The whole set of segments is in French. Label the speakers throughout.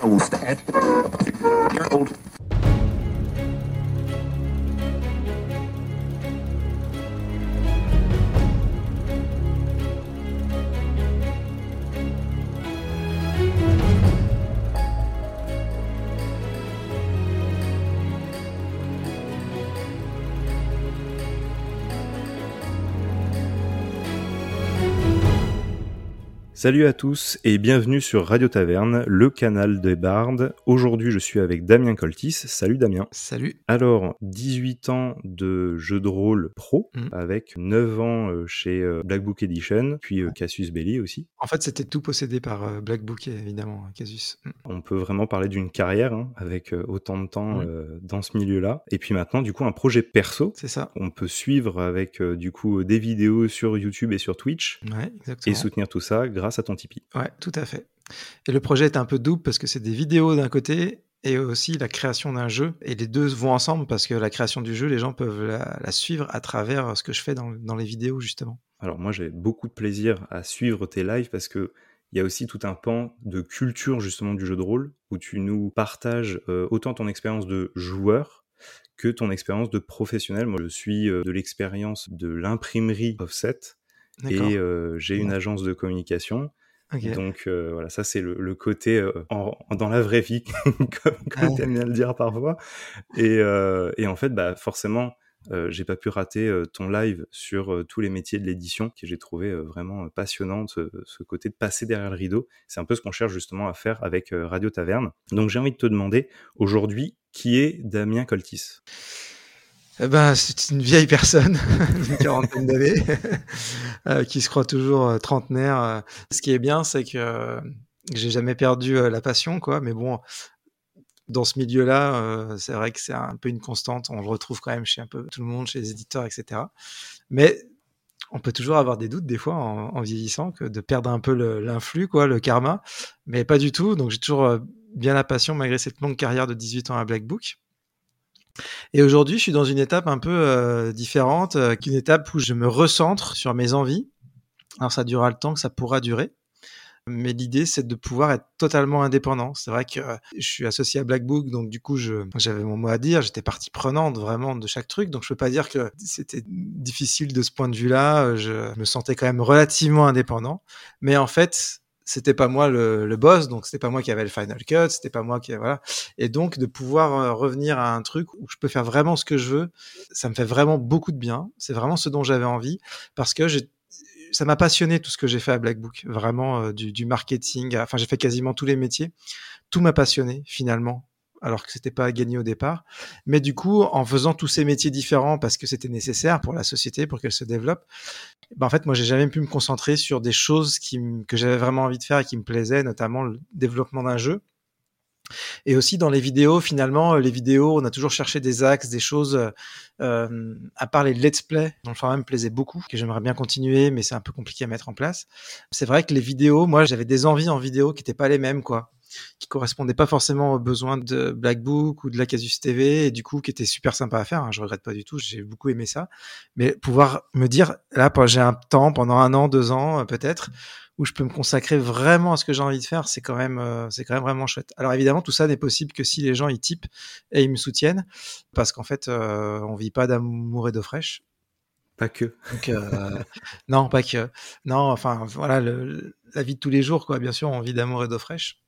Speaker 1: I will old. Salut à tous et bienvenue sur Radio Taverne, le canal des bardes. Aujourd'hui, je suis avec Damien Coltis. Salut Damien.
Speaker 2: Salut.
Speaker 1: Alors, 18 ans de jeu de rôle pro,
Speaker 2: Mm.
Speaker 1: avec 9 ans euh, chez euh, Black Book Edition, puis euh, Cassius Belli aussi.
Speaker 2: En fait, c'était tout possédé par Black Book, évidemment, Casus. Mm.
Speaker 1: On peut vraiment parler d'une carrière hein, avec autant de temps euh, dans ce milieu-là. Et puis maintenant, du coup, un projet perso.
Speaker 2: C'est ça.
Speaker 1: On peut suivre avec du coup des vidéos sur YouTube et sur Twitch
Speaker 2: Ouais,
Speaker 1: et
Speaker 2: exactement.
Speaker 1: soutenir tout ça grâce à ton Tipeee.
Speaker 2: Ouais, tout à fait. Et le projet est un peu double parce que c'est des vidéos d'un côté et aussi la création d'un jeu. Et les deux vont ensemble parce que la création du jeu, les gens peuvent la, la suivre à travers ce que je fais dans, dans les vidéos, justement.
Speaker 1: Alors moi j'ai beaucoup de plaisir à suivre tes lives parce que il y a aussi tout un pan de culture justement du jeu de rôle où tu nous partages euh, autant ton expérience de joueur que ton expérience de professionnel. Moi je suis euh, de l'expérience de l'imprimerie Offset. Et euh, j'ai une agence de communication. Donc euh, voilà, ça c'est le, le côté euh, en- en- dans la vraie vie, comme, comme
Speaker 2: Ouais.
Speaker 1: tu aimes bien le dire parfois. Et, euh, et en fait, bah, forcément, j'ai pas pu rater ton live sur tous les métiers de l'édition que j'ai trouvé vraiment passionnant, ce, ce côté de passer derrière le rideau. C'est un peu ce qu'on cherche justement à faire avec Radio Taverne. Donc j'ai envie de te demander aujourd'hui qui est Damien Coltis?
Speaker 2: Eh ben, c'est une vieille personne, d'une quarantaine d'années, euh, qui se croit toujours euh, trentenaire. euh. Ce qui est bien, c'est que j'ai jamais perdu la passion, quoi. Mais bon, dans ce milieu-là, euh, c'est vrai que c'est un peu une constante. On le retrouve quand même chez un peu tout le monde, chez les éditeurs, etc. Mais on peut toujours avoir des doutes des fois en, en vieillissant, que de perdre un peu l'influx, quoi, le karma. Mais pas du tout. Donc j'ai toujours bien la passion malgré cette longue carrière de 18 ans à Black Book. Et aujourd'hui, je suis dans une étape un peu euh, différente, euh, qu'une étape où je me recentre sur mes envies. Alors ça durera le temps que ça pourra durer. Mais l'idée, c'est de pouvoir être totalement indépendant. C'est vrai que euh, je suis associé à Black Book, donc du coup, j'avais mon mot à dire. J'étais partie prenante vraiment de chaque truc. Donc je peux pas dire que c'était difficile de ce point de vue-là. Je me sentais quand même relativement indépendant. Mais en fait, c'était pas moi le, le boss, donc c'était pas moi qui avait le final cut, c'était pas moi qui voilà. Et donc de pouvoir euh, revenir à un truc où je peux faire vraiment ce que je veux, ça me fait vraiment beaucoup de bien. C'est vraiment ce dont j'avais envie parce que j'ai ça m'a passionné tout ce que j'ai fait à Black Book, vraiment euh, du, du marketing. Enfin, j'ai fait quasiment tous les métiers. Tout m'a passionné finalement, alors que c'était pas gagné au départ. Mais du coup, en faisant tous ces métiers différents parce que c'était nécessaire pour la société, pour qu'elle se développe, ben en fait, moi, j'ai jamais pu me concentrer sur des choses qui, que j'avais vraiment envie de faire et qui me plaisaient, notamment le développement d'un jeu. Et aussi dans les vidéos, finalement, les vidéos, on a toujours cherché des axes, des choses, euh, euh, à part les let's play, dont le format me plaisait beaucoup, que j'aimerais bien continuer, mais c'est un peu compliqué à mettre en place. C'est vrai que les vidéos, moi, j'avais des envies en vidéo qui n'étaient pas les mêmes, quoi qui correspondaient pas forcément aux besoins de Black Book ou de la Casus TV et du coup qui était super sympa à faire. Hein, je regrette pas du tout, j'ai beaucoup aimé ça. Mais pouvoir me dire là, j'ai un temps pendant un an, deux ans euh, peut-être où je peux me consacrer vraiment à ce que j'ai envie de faire, c'est quand même euh, c'est quand même vraiment chouette. Alors évidemment tout ça n'est possible que si les gens ils typent et ils me soutiennent parce qu'en fait euh, on vit pas d'amour et d'eau fraîche.
Speaker 1: Pas que.
Speaker 2: Donc euh, non, pas que. Non, enfin voilà, le, la vie de tous les jours, quoi. Bien sûr, on vit d'amour et d'eau fraîche.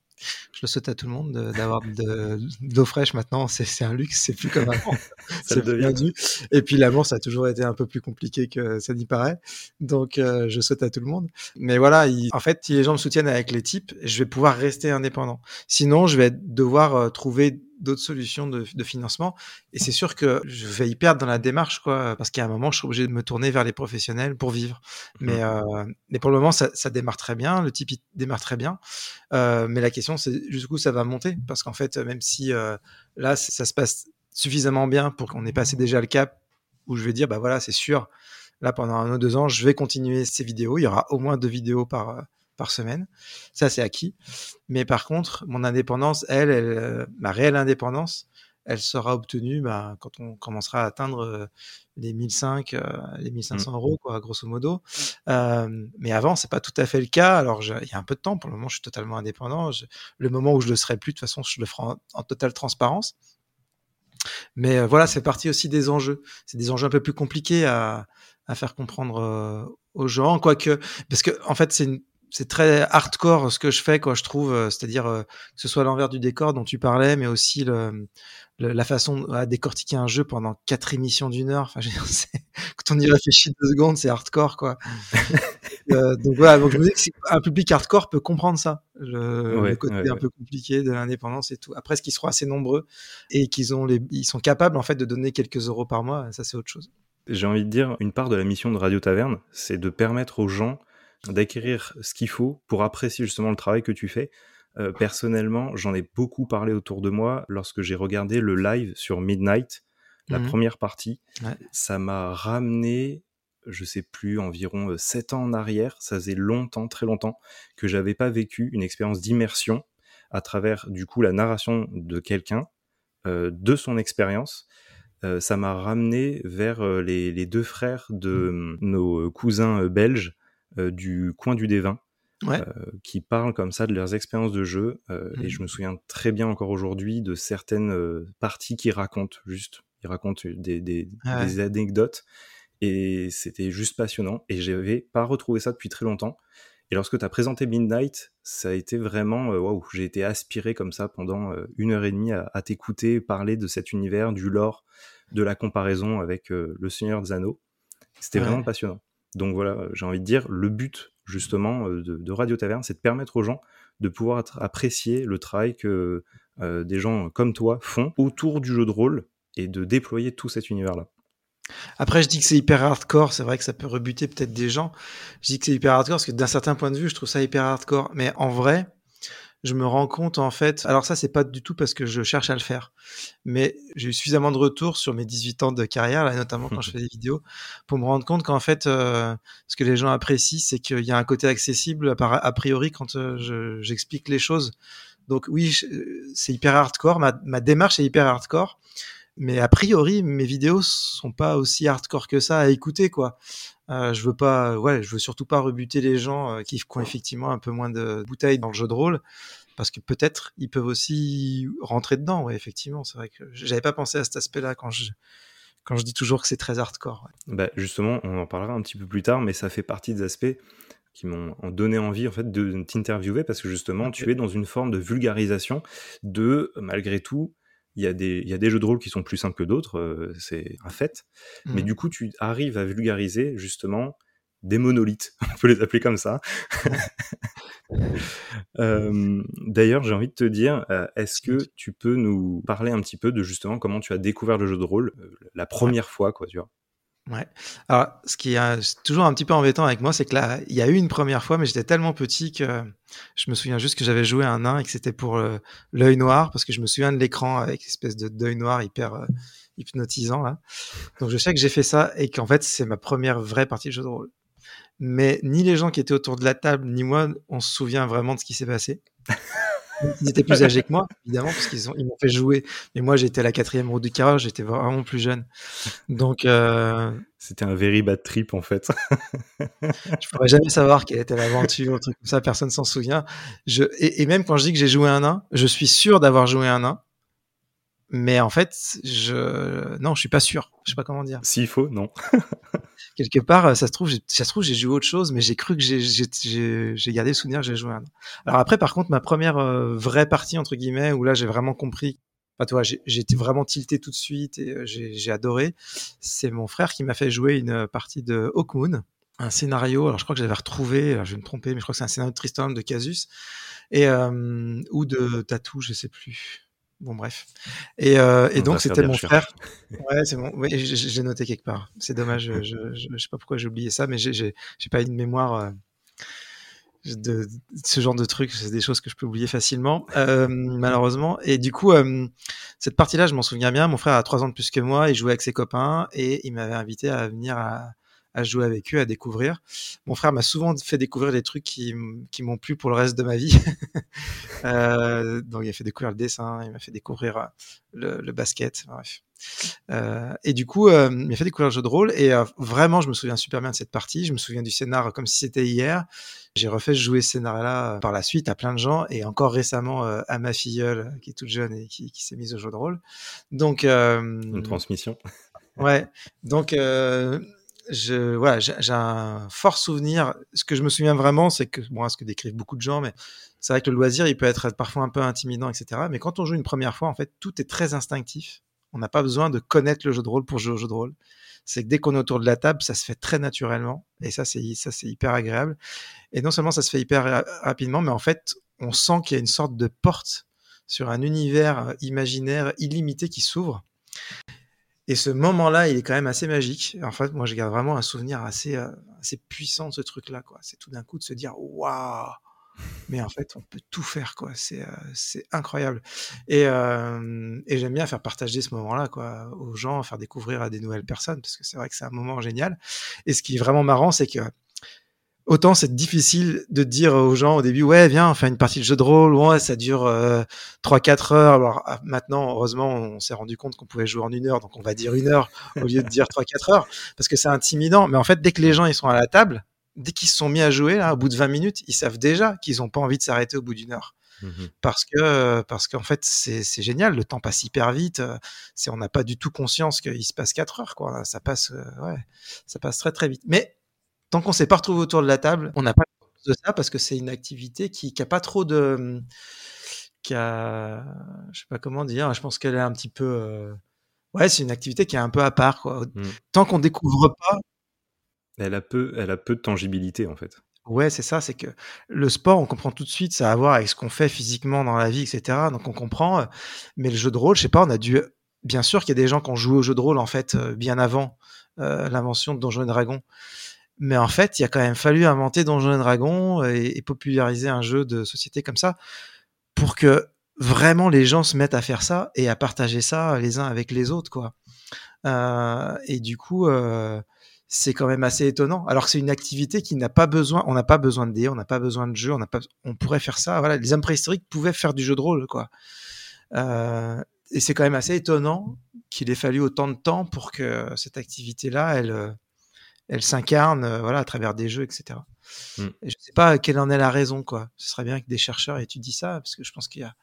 Speaker 2: Je le souhaite à tout le monde de- d'avoir de, d'eau fraîche maintenant. C'est, c'est un luxe, c'est plus comme avant.
Speaker 1: Ça
Speaker 2: c'est
Speaker 1: devient.
Speaker 2: rendu. Et puis l'amour, ça a toujours été un peu plus compliqué que ça n'y paraît. Donc euh, je souhaite à tout le monde. Mais voilà, il- en fait, si les gens me soutiennent avec les types, je vais pouvoir rester indépendant. Sinon, je vais devoir euh, trouver d'autres solutions de, de financement. Et c'est sûr que je vais y perdre dans la démarche, quoi, parce qu'à un moment, je serai obligé de me tourner vers les professionnels pour vivre. Mais, euh, mais pour le moment, ça, ça démarre très bien. Le type il démarre très bien. Euh, mais la question, c'est jusqu'où ça va monter, parce qu'en fait, même si euh, là, ça, se passe suffisamment bien pour qu'on ait passé déjà le cap où je vais dire, bah voilà, c'est sûr. Là, pendant un ou deux ans, je vais continuer ces vidéos. Il y aura au moins deux vidéos par, par semaine. Ça, c'est acquis. Mais par contre, mon indépendance, elle, elle euh, ma réelle indépendance, elle sera obtenue bah, quand on commencera à atteindre les 1005, les 1500 mmh. euros, quoi, grosso modo. mais avant, c'est pas tout à fait le cas. Alors, il y a un peu de temps. Pour le moment, je suis totalement indépendant. le moment où je le serai plus, de toute façon, je le ferai en, totale transparence. Mais voilà, c'est partie aussi des enjeux. C'est des enjeux un peu plus compliqués à, à faire comprendre aux gens, quoique, parce que en fait, c'est une, c'est très hardcore ce que je fais, quoi, je trouve. Euh, c'est-à-dire euh, que ce soit l'envers du décor dont tu parlais, mais aussi le, la façon à décortiquer un jeu pendant quatre émissions d'une heure. Enfin, quand on y réfléchit deux secondes, c'est hardcore, quoi. euh, donc voilà, donc je me dis qu'un public hardcore peut comprendre ça, le, côté un peu compliqué de l'indépendance et tout. Après, ce qu'ils seront assez nombreux et qu'ils ont les, ils sont capables en fait de donner quelques euros par mois, ça c'est autre chose.
Speaker 1: J'ai envie de dire, une part de la mission de Radio Taverne, c'est de permettre aux gens d'acquérir ce qu'il faut pour apprécier justement le travail que tu fais. Euh, personnellement, j'en ai beaucoup parlé autour de moi lorsque j'ai regardé le live sur Midnight, la mmh première partie. Ça m'a ramené, je sais plus, environ 7 euh, ans en arrière. Ça faisait longtemps, très longtemps, que j'avais pas vécu une expérience d'immersion à travers du coup la narration de quelqu'un, euh, de son expérience. ça m'a ramené vers les, les, deux frères de nos cousins belges du coin du Dévin. Euh, qui parlent comme ça de leurs expériences de jeu. Euh, et je mmh. me souviens très bien encore aujourd'hui de certaines parties qui racontent juste. Ils racontent des, des, des anecdotes. Et c'était juste passionnant. Et j'avais pas retrouvé ça depuis très longtemps. Et lorsque tu as présenté Midnight, ça a été vraiment waouh, j'ai été aspiré comme ça pendant une heure et demie à, à t'écouter parler de cet univers, du lore, de la comparaison avec le Seigneur des Anneaux. C'était vraiment passionnant. Donc voilà, j'ai envie de dire, le but justement euh, de, Radio Taverne, c'est de permettre aux gens de pouvoir apprécier le travail que euh, des gens comme toi font autour du jeu de rôle et de déployer tout cet univers-là.
Speaker 2: Après, je dis que c'est hyper hardcore. C'est vrai que ça peut rebuter peut-être des gens. Je dis que c'est hyper hardcore parce que d'un certain point de vue, je trouve ça hyper hardcore. Mais en vrai, je me rends compte en fait, alors ça c'est pas du tout parce que je cherche à le faire, mais j'ai eu suffisamment de retours sur mes 18 ans de carrière, là, notamment quand je fais des vidéos, pour me rendre compte qu'en fait, euh, ce que les gens apprécient, c'est qu'il y a un côté accessible a priori quand euh, j'explique les choses. Donc oui, c'est hyper hardcore, ma, ma démarche est hyper hardcore, mais a priori mes vidéos sont pas aussi hardcore que ça à écouter quoi. Euh, je veux pas, ouais, je veux surtout pas rebuter les gens euh, qui, ont effectivement un peu moins de bouteilles dans le jeu de rôle, parce que peut-être ils peuvent aussi rentrer dedans. Ouais, effectivement, c'est vrai que j'avais pas pensé à cet aspect-là quand je quand je dis toujours que c'est très hardcore.
Speaker 1: Bah justement, on en parlera un petit peu plus tard, mais ça fait partie des aspects qui m'ont donné envie en fait de t'interviewer parce que justement tu es dans une forme de vulgarisation de malgré tout il y, a des, il y a des jeux de rôle qui sont plus simples que d'autres, euh, c'est un fait. Mais mmh. du coup, tu arrives à vulgariser justement des monolithes, on peut les appeler comme ça. euh, D'ailleurs, j'ai envie de te dire, euh, est-ce que tu peux nous parler un petit peu de justement comment tu as découvert le jeu de rôle euh, la première fois, quoi, tu vois?
Speaker 2: Ouais. Alors, ce qui est toujours un petit peu embêtant avec moi, c'est que là, il y a eu une première fois, mais j'étais tellement petit que je me souviens juste que j'avais joué un nain et que c'était pour euh, l'œil noir, parce que je me souviens de l'écran avec une espèce de d'œil noir hyper euh, hypnotisant là. Donc je sais que j'ai fait ça et qu'en fait c'est ma première vraie partie de jeu de rôle. Mais ni les gens qui étaient autour de la table, ni moi, on se souvient vraiment de ce qui s'est passé. Ils étaient plus âgés que moi, évidemment, parce qu'ils ils m'ont fait jouer. Mais moi, j'étais à la quatrième roue du carreur, j'étais vraiment plus jeune. Donc. Euh...
Speaker 1: C'était un very bad trip, en fait.
Speaker 2: je pourrais jamais savoir quelle était l'aventure, un truc comme ça, personne s'en souvient. Je... Et, et, même quand je dis que j'ai joué un nain, je suis sûr d'avoir joué un nain. Mais en fait, je. Non, je suis pas sûr. Je sais pas comment dire.
Speaker 1: S'il faut, non.
Speaker 2: quelque part, euh, ça se trouve, ça se trouve, j'ai joué autre chose, mais j'ai cru que j'ai gardé le souvenir que j'ai joué un. Alors après, par contre, ma première euh, vraie partie entre guillemets, où là, j'ai vraiment compris. Enfin, toi, j'ai été vraiment tilté tout de suite et euh, j'ai adoré. C'est mon frère qui m'a fait jouer une partie de Hawkmoon, un scénario. Alors, je crois que j'avais retrouvé. Alors, je vais me tromper, mais je crois que c'est un scénario de Tristan de Casus et ou de Tatou, je sais plus. Bon, bref. Et, euh, et donc, c'était mon frère. Ouais, c'est bon. Oui, j'ai noté quelque part. C'est dommage. je, je, sais pas pourquoi j'ai oublié ça, mais j'ai pas une mémoire euh, de, ce genre de trucs. C'est des choses que je peux oublier facilement, euh, malheureusement. Et du coup, cette partie-là, je m'en souviens bien. Mon frère a trois ans de plus que moi. Il jouait avec ses copains et il m'avait invité à venir à, à jouer avec eux, à découvrir. Mon frère m'a souvent fait découvrir des trucs qui, qui m'ont plu pour le reste de ma vie. euh, donc il m'a fait découvrir le dessin, il m'a fait découvrir euh, le, le basket, bref. Euh, et du coup, euh, il m'a fait découvrir le jeu de rôle. Et euh, vraiment, je me souviens super bien de cette partie. Je me souviens du scénar comme si c'était hier. J'ai refait jouer ce scénario-là par la suite à plein de gens et encore récemment à ma filleule qui est toute jeune et qui, qui s'est mise au jeu de rôle. Donc,
Speaker 1: une transmission.
Speaker 2: ouais. Donc, je, voilà, j'ai un fort souvenir. Ce que je me souviens vraiment, c'est que, bon, ce que décrivent beaucoup de gens, mais c'est vrai que le loisir, il peut être parfois un peu intimidant, etc. Mais quand on joue une première fois, en fait, tout est très instinctif. On n'a pas besoin de connaître le jeu de rôle pour jouer au jeu de rôle. C'est que dès qu'on est autour de la table, ça se fait très naturellement. Et ça, c'est ça, c'est hyper agréable. Et non seulement ça se fait hyper rapidement, mais en fait, on sent qu'il y a une sorte de porte sur un univers imaginaire illimité qui s'ouvre. Et ce moment-là, il est quand même assez magique. En fait, moi, je garde vraiment un souvenir assez, euh, assez puissant de ce truc-là. Quoi. C'est tout d'un coup de se dire, waouh, mais en fait, on peut tout faire, quoi. C'est, euh, c'est incroyable. Et, euh, et j'aime bien faire partager ce moment-là, quoi, aux gens, faire découvrir à des nouvelles personnes, parce que c'est vrai que c'est un moment génial. Et ce qui est vraiment marrant, c'est que autant c'est difficile de dire aux gens au début, ouais, viens, on fait une partie de jeu de rôle, ouais, ça dure euh, 3-4 heures. Alors ah, maintenant, heureusement, on s'est rendu compte qu'on pouvait jouer en une heure, donc on va dire une heure au lieu de dire 3-4 heures, parce que c'est intimidant. Mais en fait, dès que les gens ils sont à la table, dès qu'ils se sont mis à jouer, là, au bout de 20 minutes, ils savent déjà qu'ils n'ont pas envie de s'arrêter au bout d'une heure. Mmh parce que parce qu'en fait c'est, c'est génial le temps passe hyper vite c'est on n'a pas du tout conscience qu'il se passe 4 heures quoi ça passe ouais ça passe très très vite mais tant qu'on s'est pas retrouvé autour de la table on n'a pas de ça parce que c'est une activité qui qui a pas trop de qui a je sais pas comment dire je pense qu'elle est un petit peu euh... ouais c'est une activité qui est un peu à part quoi mmh. tant qu'on découvre pas
Speaker 1: elle a peu, elle a peu de tangibilité en fait.
Speaker 2: Ouais, c'est ça, c'est que le sport, on comprend tout de suite, ça a à voir avec ce qu'on fait physiquement dans la vie, etc. Donc on comprend, euh, mais le jeu de rôle, je sais pas, on a dû, bien sûr qu'il y a des gens qui ont joué au jeu de rôle en fait euh, bien avant euh, l'invention de Donjons et Dragons, mais en fait, il a quand même fallu inventer Donjons et Dragons et, et, populariser un jeu de société comme ça pour que vraiment les gens se mettent à faire ça et à partager ça les uns avec les autres, quoi. Euh, et du coup. Euh, c'est quand même assez étonnant. Alors que c'est une activité qui n'a pas besoin, on n'a pas besoin de dés, on n'a pas besoin de jeux, on n'a pas, on pourrait faire ça. Voilà, les hommes préhistoriques pouvaient faire du jeu de rôle, quoi. Euh, et c'est quand même assez étonnant qu'il ait fallu autant de temps pour que cette activité-là, elle, elle s'incarne, euh, voilà, à travers des jeux, etc. Mm. Et je sais pas quelle en est la raison, quoi. Ce serait bien que des chercheurs étudient ça, parce que je pense qu'il y a,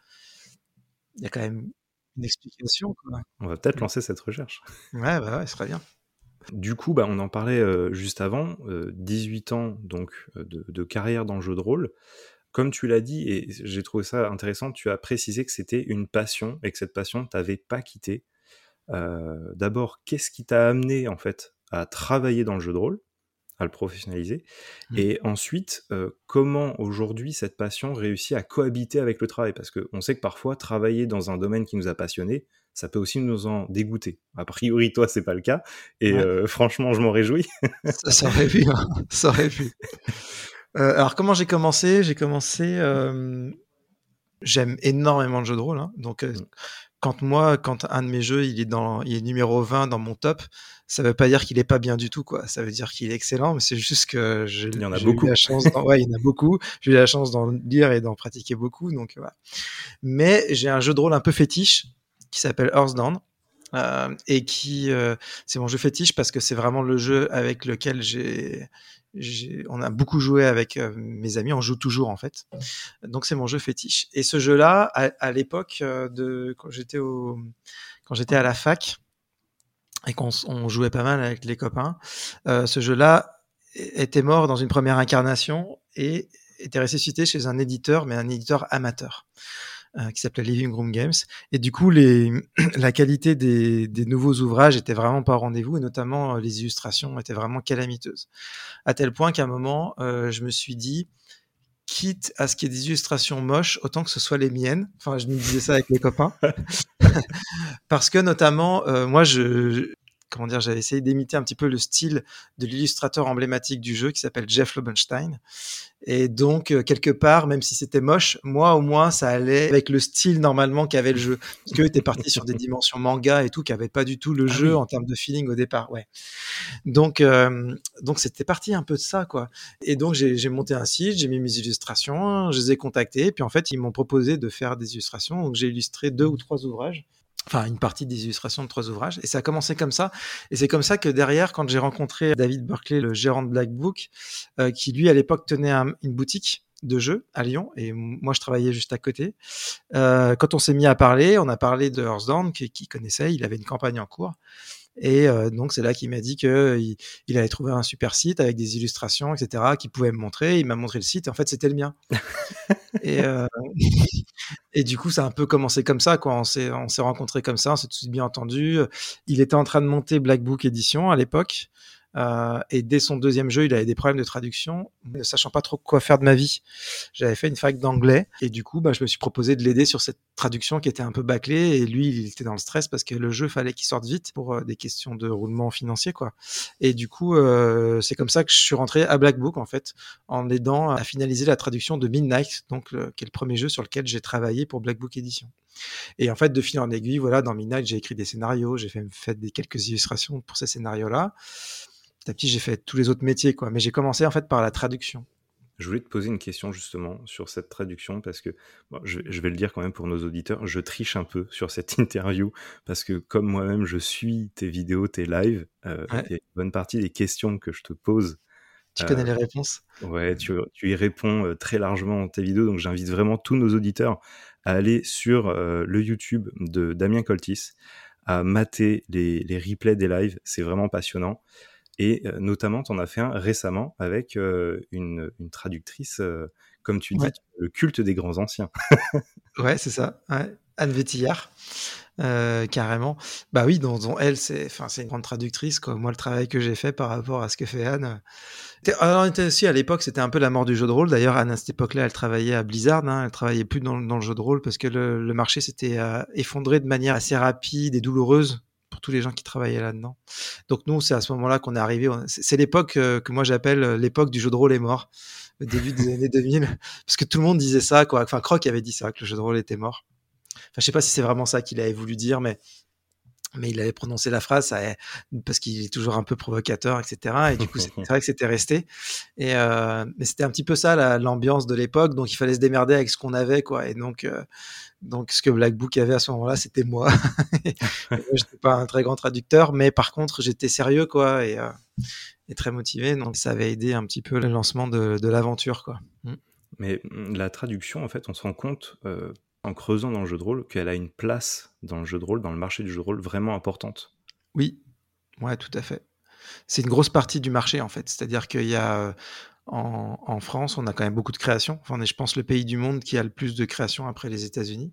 Speaker 2: il y a quand même une explication. Quoi.
Speaker 1: On va peut-être lancer cette recherche.
Speaker 2: Ouais, bah ouais, ce serait bien.
Speaker 1: Du coup, bah, on en parlait euh, juste avant, euh, 18 ans donc euh, de, de, carrière dans le jeu de rôle. Comme tu l'as dit, et j'ai trouvé ça intéressant, tu as précisé que c'était une passion et que cette passion t'avait pas quitté. Euh, D'abord, qu'est-ce qui t'a amené en fait à travailler dans le jeu de rôle, à le professionnaliser, mmh. et ensuite, euh, comment aujourd'hui cette passion réussit à cohabiter avec le travail? Parce qu'on sait que parfois travailler dans un domaine qui nous a passionnés, ça peut aussi nous en dégoûter. A priori, toi, c'est pas le cas. Et ouais. euh, franchement, je m'en réjouis.
Speaker 2: ça, ça, aurait pu. Hein. Ça aurait pu. Euh, alors, comment j'ai commencé? J'ai commencé. J'aime énormément le jeu de rôle. Hein. Donc, euh, mm. Quand moi, quand un de mes jeux, il est, dans, il est numéro 20 dans mon top, ça veut pas dire qu'il est pas bien du tout. quoi. Ça veut dire qu'il est excellent, mais c'est juste que je,
Speaker 1: il y en a beaucoup.
Speaker 2: Eu la chance ouais, il y en a beaucoup. J'ai eu la chance d'en lire et d'en pratiquer beaucoup. Donc, voilà. Mais j'ai un jeu de rôle un peu fétiche qui s'appelle Earthdown. Et qui euh, c'est mon jeu fétiche parce que c'est vraiment le jeu avec lequel j'ai on a beaucoup joué avec mes amis, on joue toujours en fait. Donc c'est mon jeu fétiche. Et ce jeu-là, à, l'époque de quand j'étais au quand j'étais à la fac et qu'on on jouait pas mal avec les copains, ce jeu-là était mort dans une première incarnation et était ressuscité chez un éditeur, mais un éditeur amateur euh, qui s'appelait Living Room Games. Et du coup, les, la qualité des, des, nouveaux ouvrages était vraiment pas au rendez-vous, et notamment euh, les illustrations étaient vraiment calamiteuses. À tel point qu'à un moment, euh, je me suis dit, quitte à ce qu'il y ait des illustrations moches, autant que ce soit les miennes. Enfin, je me disais ça avec mes copains. Parce que notamment, euh, moi, je, comment dire, j'avais essayé d'imiter un petit peu le style de l'illustrateur emblématique du jeu qui s'appelle Jeff Lobenstein. Et donc, euh, quelque part, même si c'était moche, moi, au moins, ça allait avec le style normalement qu'avait le jeu. Parce que était parti sur des dimensions manga et tout, qui n'avait pas du tout le ah jeu en termes de feeling au départ. Ouais. Donc, euh, donc c'était parti un peu de ça, quoi. Et donc, j'ai monté un site, j'ai mis mes illustrations, je les ai contactés, puis en fait, ils m'ont proposé de faire des illustrations. Donc, j'ai illustré deux ou trois ouvrages enfin une partie des illustrations de trois ouvrages. Et ça a commencé comme ça. Et c'est comme ça que derrière, quand j'ai rencontré David Berkeley, le gérant de Black Book, euh, qui lui à l'époque tenait une boutique de jeux à Lyon et moi je travaillais juste à côté. Euh, quand on s'est mis à parler, on a parlé de Hearthstone qui, qui connaissait, il avait une campagne en cours et euh, donc c'est là qu'il m'a dit que il, avait trouvé un super site avec des illustrations, etc., qu'il pouvait me montrer. Il m'a montré le site et en fait c'était le mien. et, euh, et du coup ça a un peu commencé comme ça. Quoi. On s'est on s'est rencontrés comme ça, on s'est tout bien entendu. Il était en train de monter Black Book Edition à l'époque. Euh, et dès son deuxième jeu, il avait des problèmes de traduction, ne sachant pas trop quoi faire de ma vie. J'avais fait une fac d'anglais et du coup, bah, je me suis proposé de l'aider sur cette traduction qui était un peu bâclée. Et lui, il était dans le stress parce que le jeu fallait qu'il sorte vite pour euh, des questions de roulement financier, quoi. Et du coup, euh, c'est comme ça que je suis rentré à Black Book en fait, en aidant à finaliser la traduction de Midnight, donc qui est le premier jeu sur lequel j'ai travaillé pour Black Book Edition. Et en fait, de fil en aiguille, voilà, dans Midnight, j'ai écrit des scénarios, j'ai fait, fait des quelques illustrations pour ces scénarios-là petit à petit, j'ai fait tous les autres métiers, quoi. Mais j'ai commencé en fait par la traduction.
Speaker 1: Je voulais te poser une question justement sur cette traduction parce que je, vais le dire quand même pour nos auditeurs, je triche un peu sur cette interview parce que comme moi-même je suis tes vidéos, tes lives, euh, il y a une bonne partie des questions que je te pose.
Speaker 2: Tu connais les euh, réponses?
Speaker 1: Ouais, tu, y réponds euh, très largement dans tes vidéos, donc j'invite vraiment tous nos auditeurs à aller sur le YouTube de Damien Coltis, à mater les, les replays des lives, c'est vraiment passionnant. Et euh, notamment, tu en as fait un récemment avec euh, une, une, traductrice, euh, comme tu dis, le culte des grands anciens.
Speaker 2: ouais, c'est ça. Anne Vétillard, carrément. Bah oui, dans, elle, c'est, enfin, c'est une grande traductrice. Quoi. Moi, le travail que j'ai fait par rapport à ce que fait Anne. Alors, était aussi à l'époque, c'était un peu la mort du jeu de rôle. D'ailleurs, Anne à cette époque-là, elle travaillait à Blizzard. Hein, elle travaillait plus dans, dans, le jeu de rôle parce que le, le marché s'était effondré de manière assez rapide et douloureuse tous les gens qui travaillaient là-dedans. Donc nous, c'est à ce moment-là qu'on est arrivé. C'est l'époque euh, que moi j'appelle euh, l'époque du jeu de rôle est mort, début des années 2000, parce que tout le monde disait ça, quoi. Enfin, Croc avait dit ça, que le jeu de rôle était mort. Enfin, je sais pas si c'est vraiment ça qu'il avait voulu dire, mais mais il avait prononcé la phrase ça, parce qu'il est toujours un peu provocateur, etc. Et du coup, c'est vrai que c'était resté. Et euh, mais c'était un petit peu ça l'ambiance de l'époque, donc il fallait se démerder avec ce qu'on avait, quoi. Et donc, euh, donc ce que Black Book avait à ce moment-là, c'était moi. Je n'étais pas un très grand traducteur, mais par contre, j'étais sérieux, quoi, et, euh, et, très motivé. Donc ça avait aidé un petit peu le lancement de, de l'aventure, quoi.
Speaker 1: Mm. Mais mm, la traduction, en fait, on se rend compte en creusant dans le jeu de rôle, qu'elle a une place dans le jeu de rôle, dans le marché du jeu de rôle vraiment importante.
Speaker 2: Oui, ouais, tout à fait. C'est une grosse partie du marché en fait. C'est-à-dire qu'il y a euh, en, France, on a quand même beaucoup de créations. Enfin, on est, je pense, le pays du monde qui a le plus de créations après les États-Unis.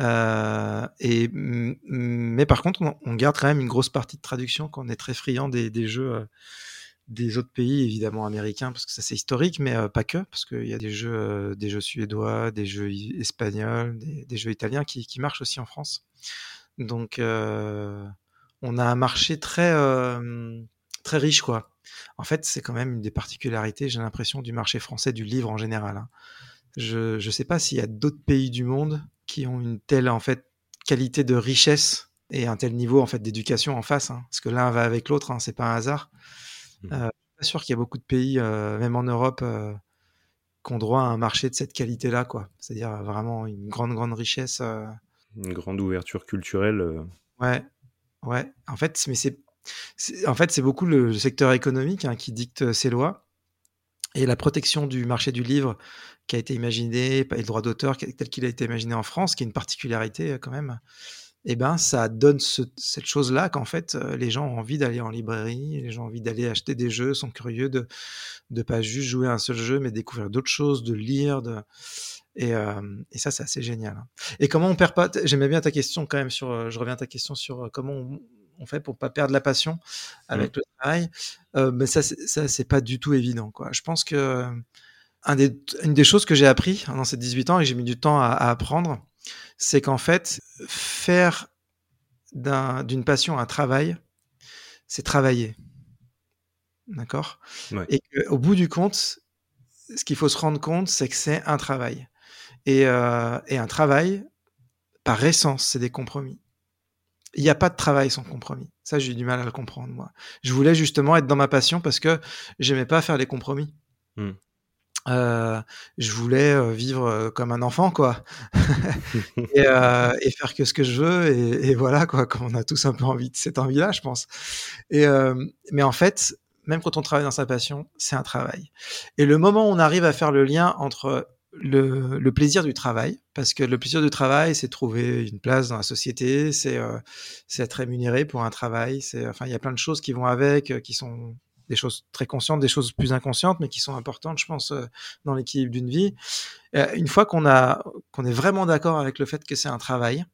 Speaker 2: Euh, et mais par contre, on, garde quand même une grosse partie de traduction quand on est très friand des, jeux. Euh, des autres pays évidemment américains parce que ça c'est historique mais euh, pas que parce qu'il y a des jeux euh, des jeux suédois des jeux espagnols des, jeux italiens qui, qui, marchent aussi en France donc euh, on a un marché très très riche quoi en fait c'est quand même une des particularités j'ai l'impression du marché français du livre en général hein. je je sais pas s'il y a d'autres pays du monde qui ont une telle en fait qualité de richesse et un tel niveau en fait d'éducation en face hein. parce que l'un va avec l'autre hein, c'est pas un hasard Mmh. Euh, je suis pas sûr qu'il y a beaucoup de pays, euh, même en Europe, euh, qui ont droit à un marché de cette qualité-là, quoi. C'est-à-dire vraiment une grande, grande richesse.
Speaker 1: Une grande ouverture culturelle.
Speaker 2: Ouais, ouais. En fait, mais c'est, en fait, c'est beaucoup le secteur économique hein, qui dicte ces lois et la protection du marché du livre qui a été imaginé, et le droit d'auteur tel qu'il a été imaginé en France, qui est une particularité quand même eh ben, ça donne cette chose-là qu'en fait, les gens ont envie d'aller en librairie, les gens ont envie d'aller acheter des jeux, sont curieux de ne pas juste jouer à un seul jeu, mais découvrir d'autres choses, de lire, de... Et, euh, et ça, c'est assez génial. Hein. Et comment on perd pas J'aimais bien ta question quand même sur. Je reviens à ta question sur comment on, fait pour pas perdre la passion avec mmh. le travail. mais ça, ça, c'est pas du tout évident. Quoi. Je pense que un des, une des choses que j'ai appris dans ces 18 ans et que j'ai mis du temps à, à apprendre, c'est qu'en fait, faire d'une passion un travail, c'est travailler. D'accord?
Speaker 1: Ouais.
Speaker 2: Et qu'au bout du compte, ce qu'il faut se rendre compte, c'est que c'est un travail. Et, euh, et un travail, par essence, c'est des compromis. Il n'y a pas de travail sans compromis. Ça, j'ai du mal à le comprendre, moi. Je voulais justement être dans ma passion parce que j'aimais pas faire des compromis.
Speaker 1: Hmm.
Speaker 2: Euh, je voulais euh, vivre euh, comme un enfant, quoi, et, euh, et, faire que ce que je veux, et, et, voilà, quoi, comme on a tous un peu envie de cette envie-là, je pense. Et euh, mais en fait, même quand on travaille dans sa passion, c'est un travail. Et le moment où on arrive à faire le lien entre le, le, plaisir du travail, parce que le plaisir du travail, c'est trouver une place dans la société, c'est euh, être rémunéré pour un travail, c'est enfin il y a plein de choses qui vont avec, qui sont des choses très conscientes, des choses plus inconscientes, mais qui sont importantes, je pense, euh, dans l'équilibre d'une vie. une fois qu'on a qu'on est vraiment d'accord avec le fait que c'est un travail,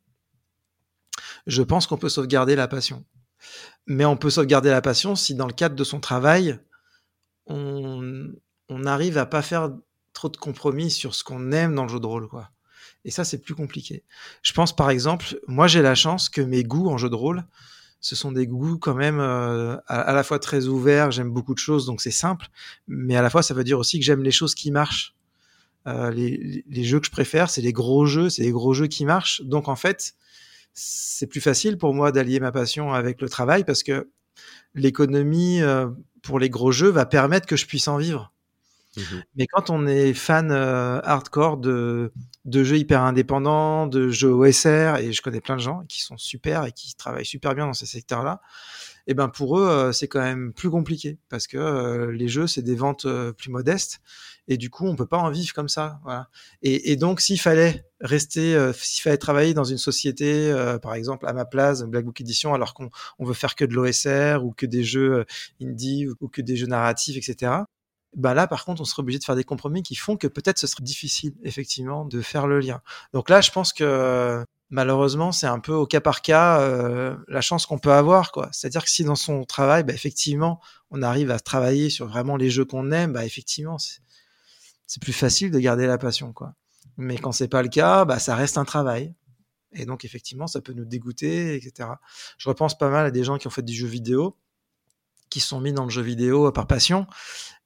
Speaker 2: je pense qu'on peut sauvegarder la passion. Mais on peut sauvegarder la passion si dans le cadre de son travail, on, on arrive à pas faire trop de compromis sur ce qu'on aime dans le jeu de rôle, quoi. Et ça, c'est plus compliqué. Je pense, par exemple, moi, j'ai la chance que mes goûts en jeu de rôle, ce sont des goûts quand même euh, à, la fois très ouverts. J'aime beaucoup de choses, donc c'est simple. Mais à la fois, ça veut dire aussi que j'aime les choses qui marchent. Euh, les, les, jeux que je préfère, c'est les gros jeux, c'est les gros jeux qui marchent. Donc en fait, c'est plus facile pour moi d'allier ma passion avec le travail parce que l'économie euh, pour les gros jeux va permettre que je puisse en vivre. Mmh. Mais quand on est fan euh, hardcore de, de jeux hyper indépendants, de jeux OSR, et je connais plein de gens qui sont super et qui travaillent super bien dans ces secteurs-là, et ben pour eux euh, c'est quand même plus compliqué parce que euh, les jeux c'est des ventes euh, plus modestes et du coup on peut pas en vivre comme ça. Voilà. Et, et donc s'il fallait rester, euh, s'il fallait travailler dans une société, euh, par exemple à ma place, Black Book Edition, alors qu'on on veut faire que de l'OSR ou que des jeux indie ou que des jeux narratifs, etc bah là, par contre, on serait obligé de faire des compromis qui font que peut-être ce serait difficile, effectivement, de faire le lien. Donc là, je pense que malheureusement, c'est un peu au cas par cas euh, la chance qu'on peut avoir, quoi. C'est-à-dire que si dans son travail, bah, effectivement, on arrive à travailler sur vraiment les jeux qu'on aime, bah, effectivement, c'est plus facile de garder la passion, quoi. Mais quand c'est pas le cas, bah, ça reste un travail. Et donc, effectivement, ça peut nous dégoûter, etc. Je repense pas mal à des gens qui ont fait du jeu vidéo qui sont mis dans le jeu vidéo par passion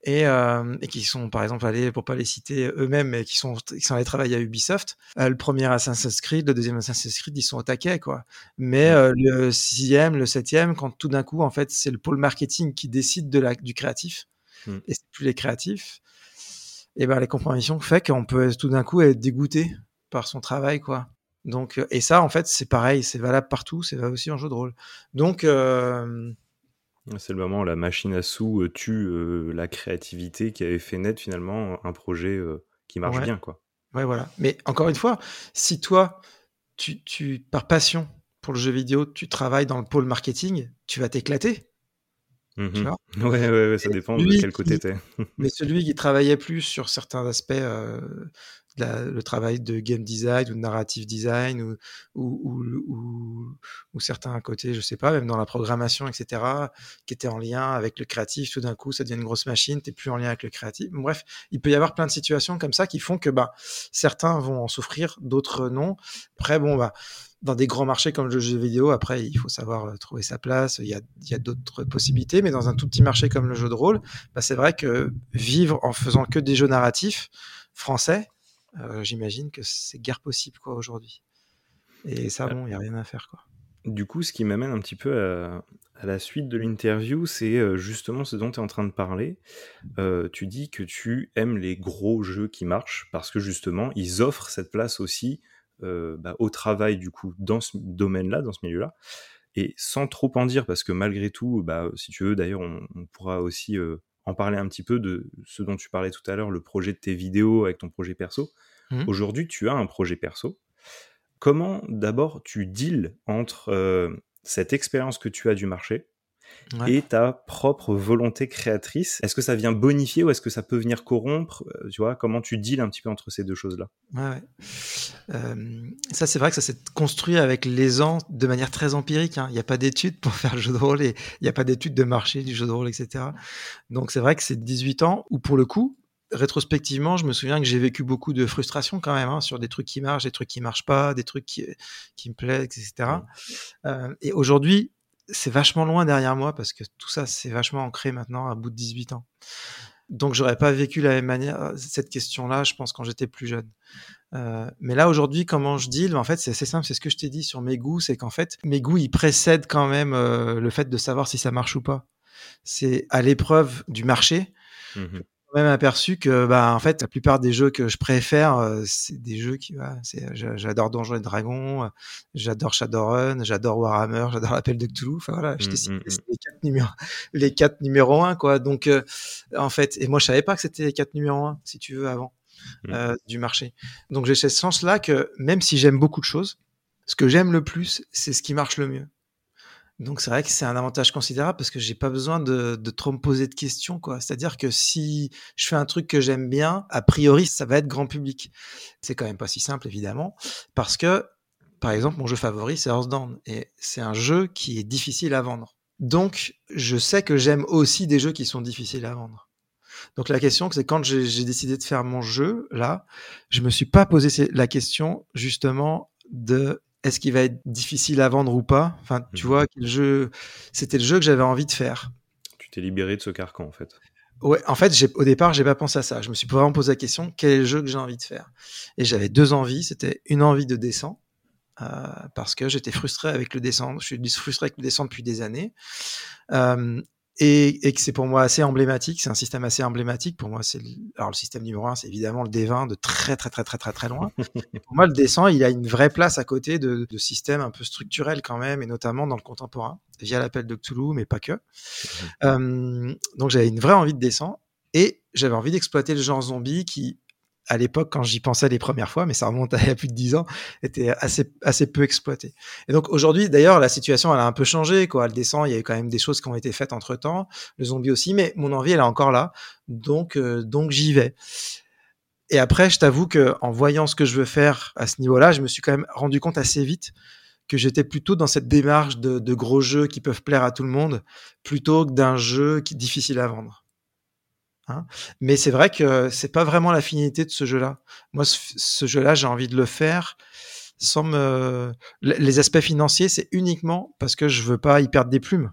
Speaker 2: et, euh, et, qui sont par exemple allés, pour pas les citer eux-mêmes, mais qui sont, qui sont allés travailler à Ubisoft. Euh, le premier Assassin's Creed, le deuxième Assassin's Creed, ils sont au taquet, quoi. Mais euh, le sixième, le septième, quand tout d'un coup, en fait, c'est le pôle marketing qui décide de la, du créatif, mm. et c'est plus les créatifs, et ben les compromissions fait qu'on peut tout d'un coup être dégoûté par son travail, quoi. Donc, et ça, en fait, c'est pareil, c'est valable partout, c'est valable aussi en jeu de rôle. Donc,
Speaker 1: c'est le moment où la machine à sous tue euh, la créativité qui avait fait naître finalement un projet euh, qui marche
Speaker 2: ouais.
Speaker 1: bien. Quoi.
Speaker 2: Ouais, voilà. Mais encore une fois, si toi, tu, tu, par passion pour le jeu vidéo, tu travailles dans le pôle marketing, tu vas t'éclater.
Speaker 1: Mmh tu vois ouais, ouais, ouais, ça dépend de quel côté t'es.
Speaker 2: mais celui qui travaillait plus sur certains aspects euh, le travail de game design ou de narrative design ou, ou, ou, ou, certains côtés, je sais pas, même dans la programmation, etc., qui étaient en lien avec le créatif. Tout d'un coup, ça devient une grosse machine, t'es plus en lien avec le créatif. Bref, il peut y avoir plein de situations comme ça qui font que bah, certains vont en souffrir, d'autres non. Après, bon, bah, dans des grands marchés comme le jeu vidéo, après, il faut savoir trouver sa place. Il y a, a d'autres possibilités, mais dans un tout petit marché comme le jeu de rôle, bah, c'est vrai que vivre en faisant que des jeux narratifs français, euh, j'imagine que c'est guère possible quoi aujourd'hui. Et ça, bon, il n'y a rien à faire quoi.
Speaker 1: Du coup, ce qui m'amène un petit peu à, à la suite de l'interview, c'est justement ce dont tu es en train de parler. Euh, tu dis que tu aimes les gros jeux qui marchent parce que justement, ils offrent cette place aussi euh, bah, au travail du coup dans ce domaine-là, dans ce milieu-là. Et sans trop en dire, parce que malgré tout, bah, si tu veux, d'ailleurs, on, on, pourra aussi euh, en parler un petit peu de ce dont tu parlais tout à l'heure, le projet de tes vidéos avec ton projet perso. Mmh. Aujourd'hui, tu as un projet perso. Comment d'abord tu deals entre euh, cette expérience que tu as du marché ouais. et ta propre volonté créatrice Est-ce que ça vient bonifier ou est-ce que ça peut venir corrompre Tu vois, comment tu deals un petit peu entre ces deux choses-là?
Speaker 2: Ouais, euh, Ça, c'est vrai que ça s'est construit avec les ans de manière très empirique. Hein. Il n'y a pas d'études pour faire le jeu de rôle et il n'y a pas d'études de marché du jeu de rôle, etc. Donc, c'est vrai que c'est 18 ans où, pour le coup, rétrospectivement, je me souviens que j'ai vécu beaucoup de frustration quand même hein, sur des trucs qui marchent, des trucs qui marchent pas, des trucs qui, qui me plaisent, etc. Euh, et aujourd'hui, c'est vachement loin derrière moi parce que tout ça, c'est vachement ancré maintenant à bout de 18 ans. Donc, j'aurais pas vécu la même manière euh, cette question-là, je pense, quand j'étais plus jeune. Euh, mais là, aujourd'hui, comment je deal? En fait, c'est assez simple, c'est ce que je t'ai dit sur mes goûts, c'est qu'en fait, mes goûts, ils précèdent quand même euh, le fait de savoir si ça marche ou pas. C'est à l'épreuve du marché. Mmh même aperçu que bah en fait la plupart des jeux que je préfère euh, c'est des jeux qui bah, j'adore Donjons et Dragons j'adore Shadowrun j'adore Warhammer j'adore l'appel de Cthulhu. Enfin voilà je mmh, mmh, mmh. les quatre numéros les quatre numéros 1 quoi. Donc euh, en fait et moi je savais pas que c'était les quatre numéros 1 si tu veux avant euh, du marché. Donc j'ai cette chance là que même si j'aime beaucoup de choses ce que j'aime le plus c'est ce qui marche le mieux donc c'est vrai que c'est un avantage considérable parce que j'ai pas besoin de, de, trop me poser de questions quoi. C'est-à-dire que si je fais un truc que j'aime bien, a priori ça va être grand public. C'est quand même pas si simple évidemment parce que par exemple mon jeu favori c'est Hearthstone et c'est un jeu qui est difficile à vendre. Donc je sais que j'aime aussi des jeux qui sont difficiles à vendre. Donc la question c'est quand j'ai décidé de faire mon jeu là, je me suis pas posé la question justement de est-ce qu'il va être difficile à vendre ou pas? Enfin, tu mmh. vois, quel jeu C'était le jeu que j'avais envie de faire.
Speaker 1: Tu t'es libéré de ce carcan, en fait.
Speaker 2: Ouais, en fait, au départ, j'ai pas pensé à ça. Je me suis vraiment posé la question quel est le jeu que j'ai envie de faire? Et j'avais deux envies. C'était une envie de descendre euh, parce que j'étais frustré avec le descendre. Je suis frustré avec le descendre depuis des années. Euh, et, et que c'est pour moi assez emblématique. C'est un système assez emblématique. Pour moi, c'est alors le système numéro un, c'est évidemment le D20 de très très très très très très loin. pour moi, le D100, il a une vraie place à côté de, de systèmes un peu structurels quand même, et notamment dans le contemporain, via l'appel de Cthulhu, mais pas que. Mmh euh, donc j'avais une vraie envie de descendre et j'avais envie d'exploiter le genre zombie qui à l'époque, quand j'y pensais les premières fois, mais ça remonte à il y a plus de dix ans, était assez, assez peu exploité. Et donc aujourd'hui, d'ailleurs, la situation, elle a un peu changé, quoi. Elle descend, il y a quand même des choses qui ont été faites entre temps, le zombie aussi, mais mon envie, elle est encore là. Donc, euh, donc j'y vais. Et après, je t'avoue que en voyant ce que je veux faire à ce niveau-là, je me suis quand même rendu compte assez vite que j'étais plutôt dans cette démarche de, gros jeux qui peuvent plaire à tout le monde, plutôt que d'un jeu qui difficile à vendre. Hein. Mais c'est vrai que c'est pas vraiment l'affinité de ce jeu-là. Moi, ce, jeu-là, j'ai envie de le faire sans me. Les aspects financiers, c'est uniquement parce que je veux pas y perdre des plumes.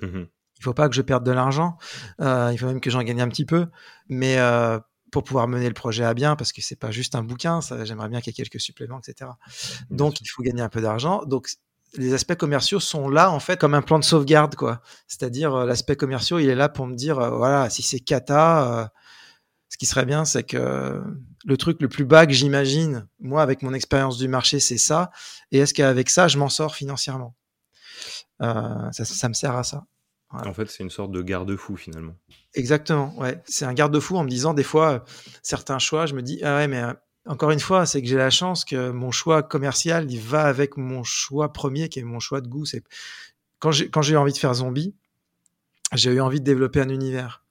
Speaker 2: Mmh il faut pas que je perde de l'argent. Euh, il faut même que j'en gagne un petit peu, mais euh, pour pouvoir mener le projet à bien, parce que c'est pas juste un bouquin. J'aimerais bien qu'il y ait quelques suppléments, etc. Donc, il faut gagner un peu d'argent. Donc, les aspects commerciaux sont là en fait comme un plan de sauvegarde quoi. C'est-à-dire euh, l'aspect commerciaux, il est là pour me dire euh, voilà, si c'est kata euh, ce qui serait bien c'est que le truc le plus bas que j'imagine moi avec mon expérience du marché, c'est ça et est-ce qu'avec ça je m'en sors financièrement? Ça, ça, me sert à ça.
Speaker 1: En fait, c'est une sorte de garde-fou finalement.
Speaker 2: Exactement, ouais. C'est un garde-fou en me disant des fois certains choix, je me dis ah ouais mais encore une fois, c'est que j'ai la chance que mon choix commercial, il va avec mon choix premier, qui est mon choix de goût. C'est quand j'ai eu envie de faire zombie, j'ai eu envie de développer un univers.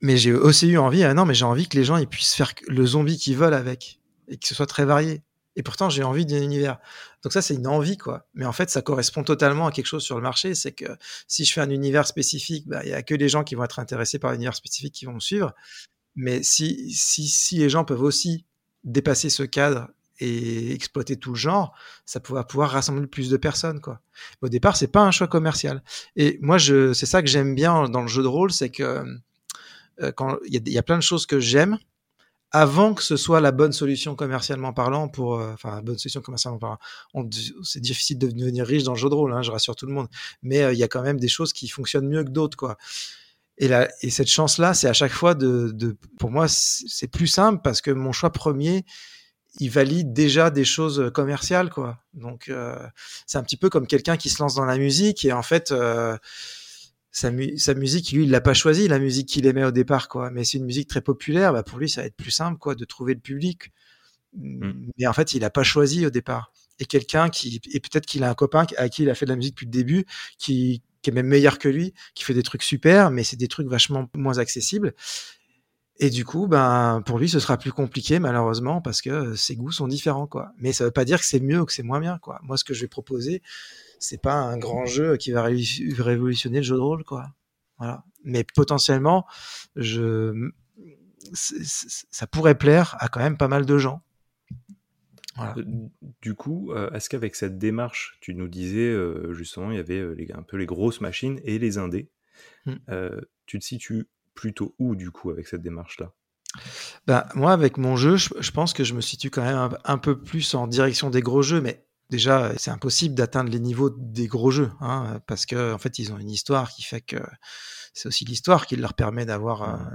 Speaker 2: Mais j'ai aussi eu envie, ah non, mais j'ai envie que les gens ils puissent faire le zombie qu'ils veulent avec et que ce soit très varié. Et pourtant, j'ai envie d'un univers. Donc ça, c'est une envie, quoi. Mais en fait, ça correspond totalement à quelque chose sur le marché. C'est que si je fais un univers spécifique, bah, il y a que les gens qui vont être intéressés par l'univers spécifique qui vont me suivre. Mais si, si, les gens peuvent aussi dépasser ce cadre et exploiter tout le genre, ça va pouvoir rassembler plus de personnes, quoi. au départ, c'est pas un choix commercial. Et moi, c'est ça que j'aime bien dans le jeu de rôle, c'est que euh, y, a plein de choses que j'aime avant que ce soit la bonne solution commercialement parlant pour, euh, enfin, bonne solution commercialement parlant. C'est difficile de devenir riche dans le jeu de rôle, hein, je rassure tout le monde. Mais euh, il y a quand même des choses qui fonctionnent mieux que d'autres, quoi. Et, et cette chance-là, c'est à chaque fois de, de pour moi, c'est plus simple parce que mon choix premier, il valide déjà des choses commerciales, quoi. Donc, euh, c'est un petit peu comme quelqu'un qui se lance dans la musique et en fait, euh, sa, sa, musique, lui, il l'a pas choisi, la musique qu'il aimait au départ, quoi. Mais c'est une musique très populaire, bah pour lui, ça va être plus simple, quoi, de trouver le public. Mmh. Mais en fait, il a pas choisi au départ. Et quelqu'un qui, et peut-être qu'il a un copain à qui il a fait de la musique depuis le début, qui, qui est même meilleur que lui, qui fait des trucs super, mais c'est des trucs vachement moins accessibles. Et du coup, ben, pour lui, ce sera plus compliqué, malheureusement, parce que ses goûts sont différents, quoi. Mais ça veut pas dire que c'est mieux ou que c'est moins bien, quoi. Moi, ce que je vais proposer, c'est pas un grand jeu qui va révolutionner le jeu de rôle, quoi. Voilà. Mais potentiellement, je, ça pourrait plaire à quand même pas mal de gens.
Speaker 1: Du coup, est-ce qu'avec cette démarche, tu nous disais justement, il y avait un peu les grosses machines et les indés. Mmh. tu te situes plutôt où du coup avec cette démarche-là?
Speaker 2: Bah, moi, avec mon jeu, je, pense que je me situe quand même un, peu plus en direction des gros jeux, mais déjà, c'est impossible d'atteindre les niveaux des gros jeux, hein, parce que en fait, ils ont une histoire qui fait que c'est aussi l'histoire qui leur permet d'avoir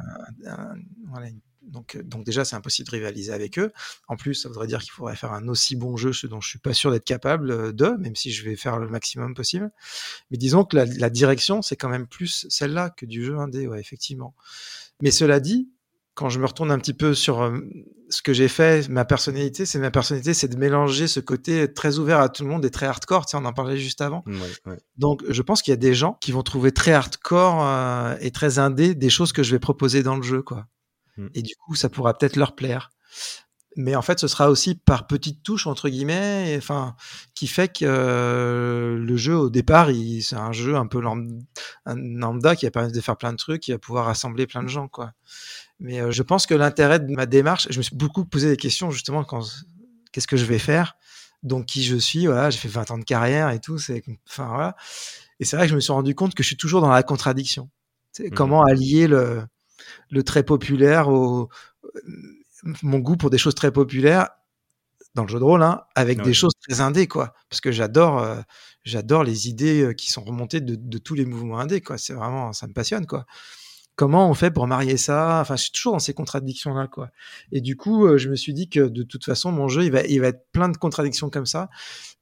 Speaker 2: donc, donc déjà, c'est impossible de rivaliser avec eux. En plus, ça voudrait dire qu'il faudrait faire un aussi bon jeu, ce dont je suis pas sûr d'être capable de, même si je vais faire le maximum possible. Mais disons que la, la direction, c'est quand même plus celle-là que du jeu indé, ouais, effectivement. Mais cela dit, quand je me retourne un petit peu sur euh, ce que j'ai fait, ma personnalité, c'est ma personnalité, c'est de mélanger ce côté très ouvert à tout le monde et très hardcore. Tiens, on en parlait juste avant. Donc, je pense qu'il y a des gens qui vont trouver très hardcore euh, et très indé des choses que je vais proposer dans le jeu, quoi. Mm. Et du coup, ça pourra peut-être leur plaire. Mais en fait, ce sera aussi par petites touches entre guillemets, enfin, qui fait que euh, le jeu au départ, c'est un jeu un peu lambda, qui va permettre de faire plein de trucs, qui va pouvoir rassembler plein de gens, quoi. Mais euh, je pense que l'intérêt de ma démarche, je me suis beaucoup posé des questions justement quand qu'est-ce que je vais faire, donc qui je suis, voilà, j'ai fait 20 ans de carrière et tout, c'est enfin voilà. Et c'est vrai que je me suis rendu compte que je suis toujours dans la contradiction. C'est mmh comment allier le le très populaire au mon goût pour des choses très populaires dans le jeu de rôle, hein, avec des choses très indées, quoi. Parce que j'adore, euh, j'adore les idées euh, qui sont remontées de, de, tous les mouvements indés, quoi. C'est vraiment, ça me passionne, quoi comment on fait pour marier ça? Enfin, je suis toujours dans ces contradictions-là, quoi. Et du coup, euh, je me suis dit que de toute façon, mon jeu, il va, il va être plein de contradictions comme ça,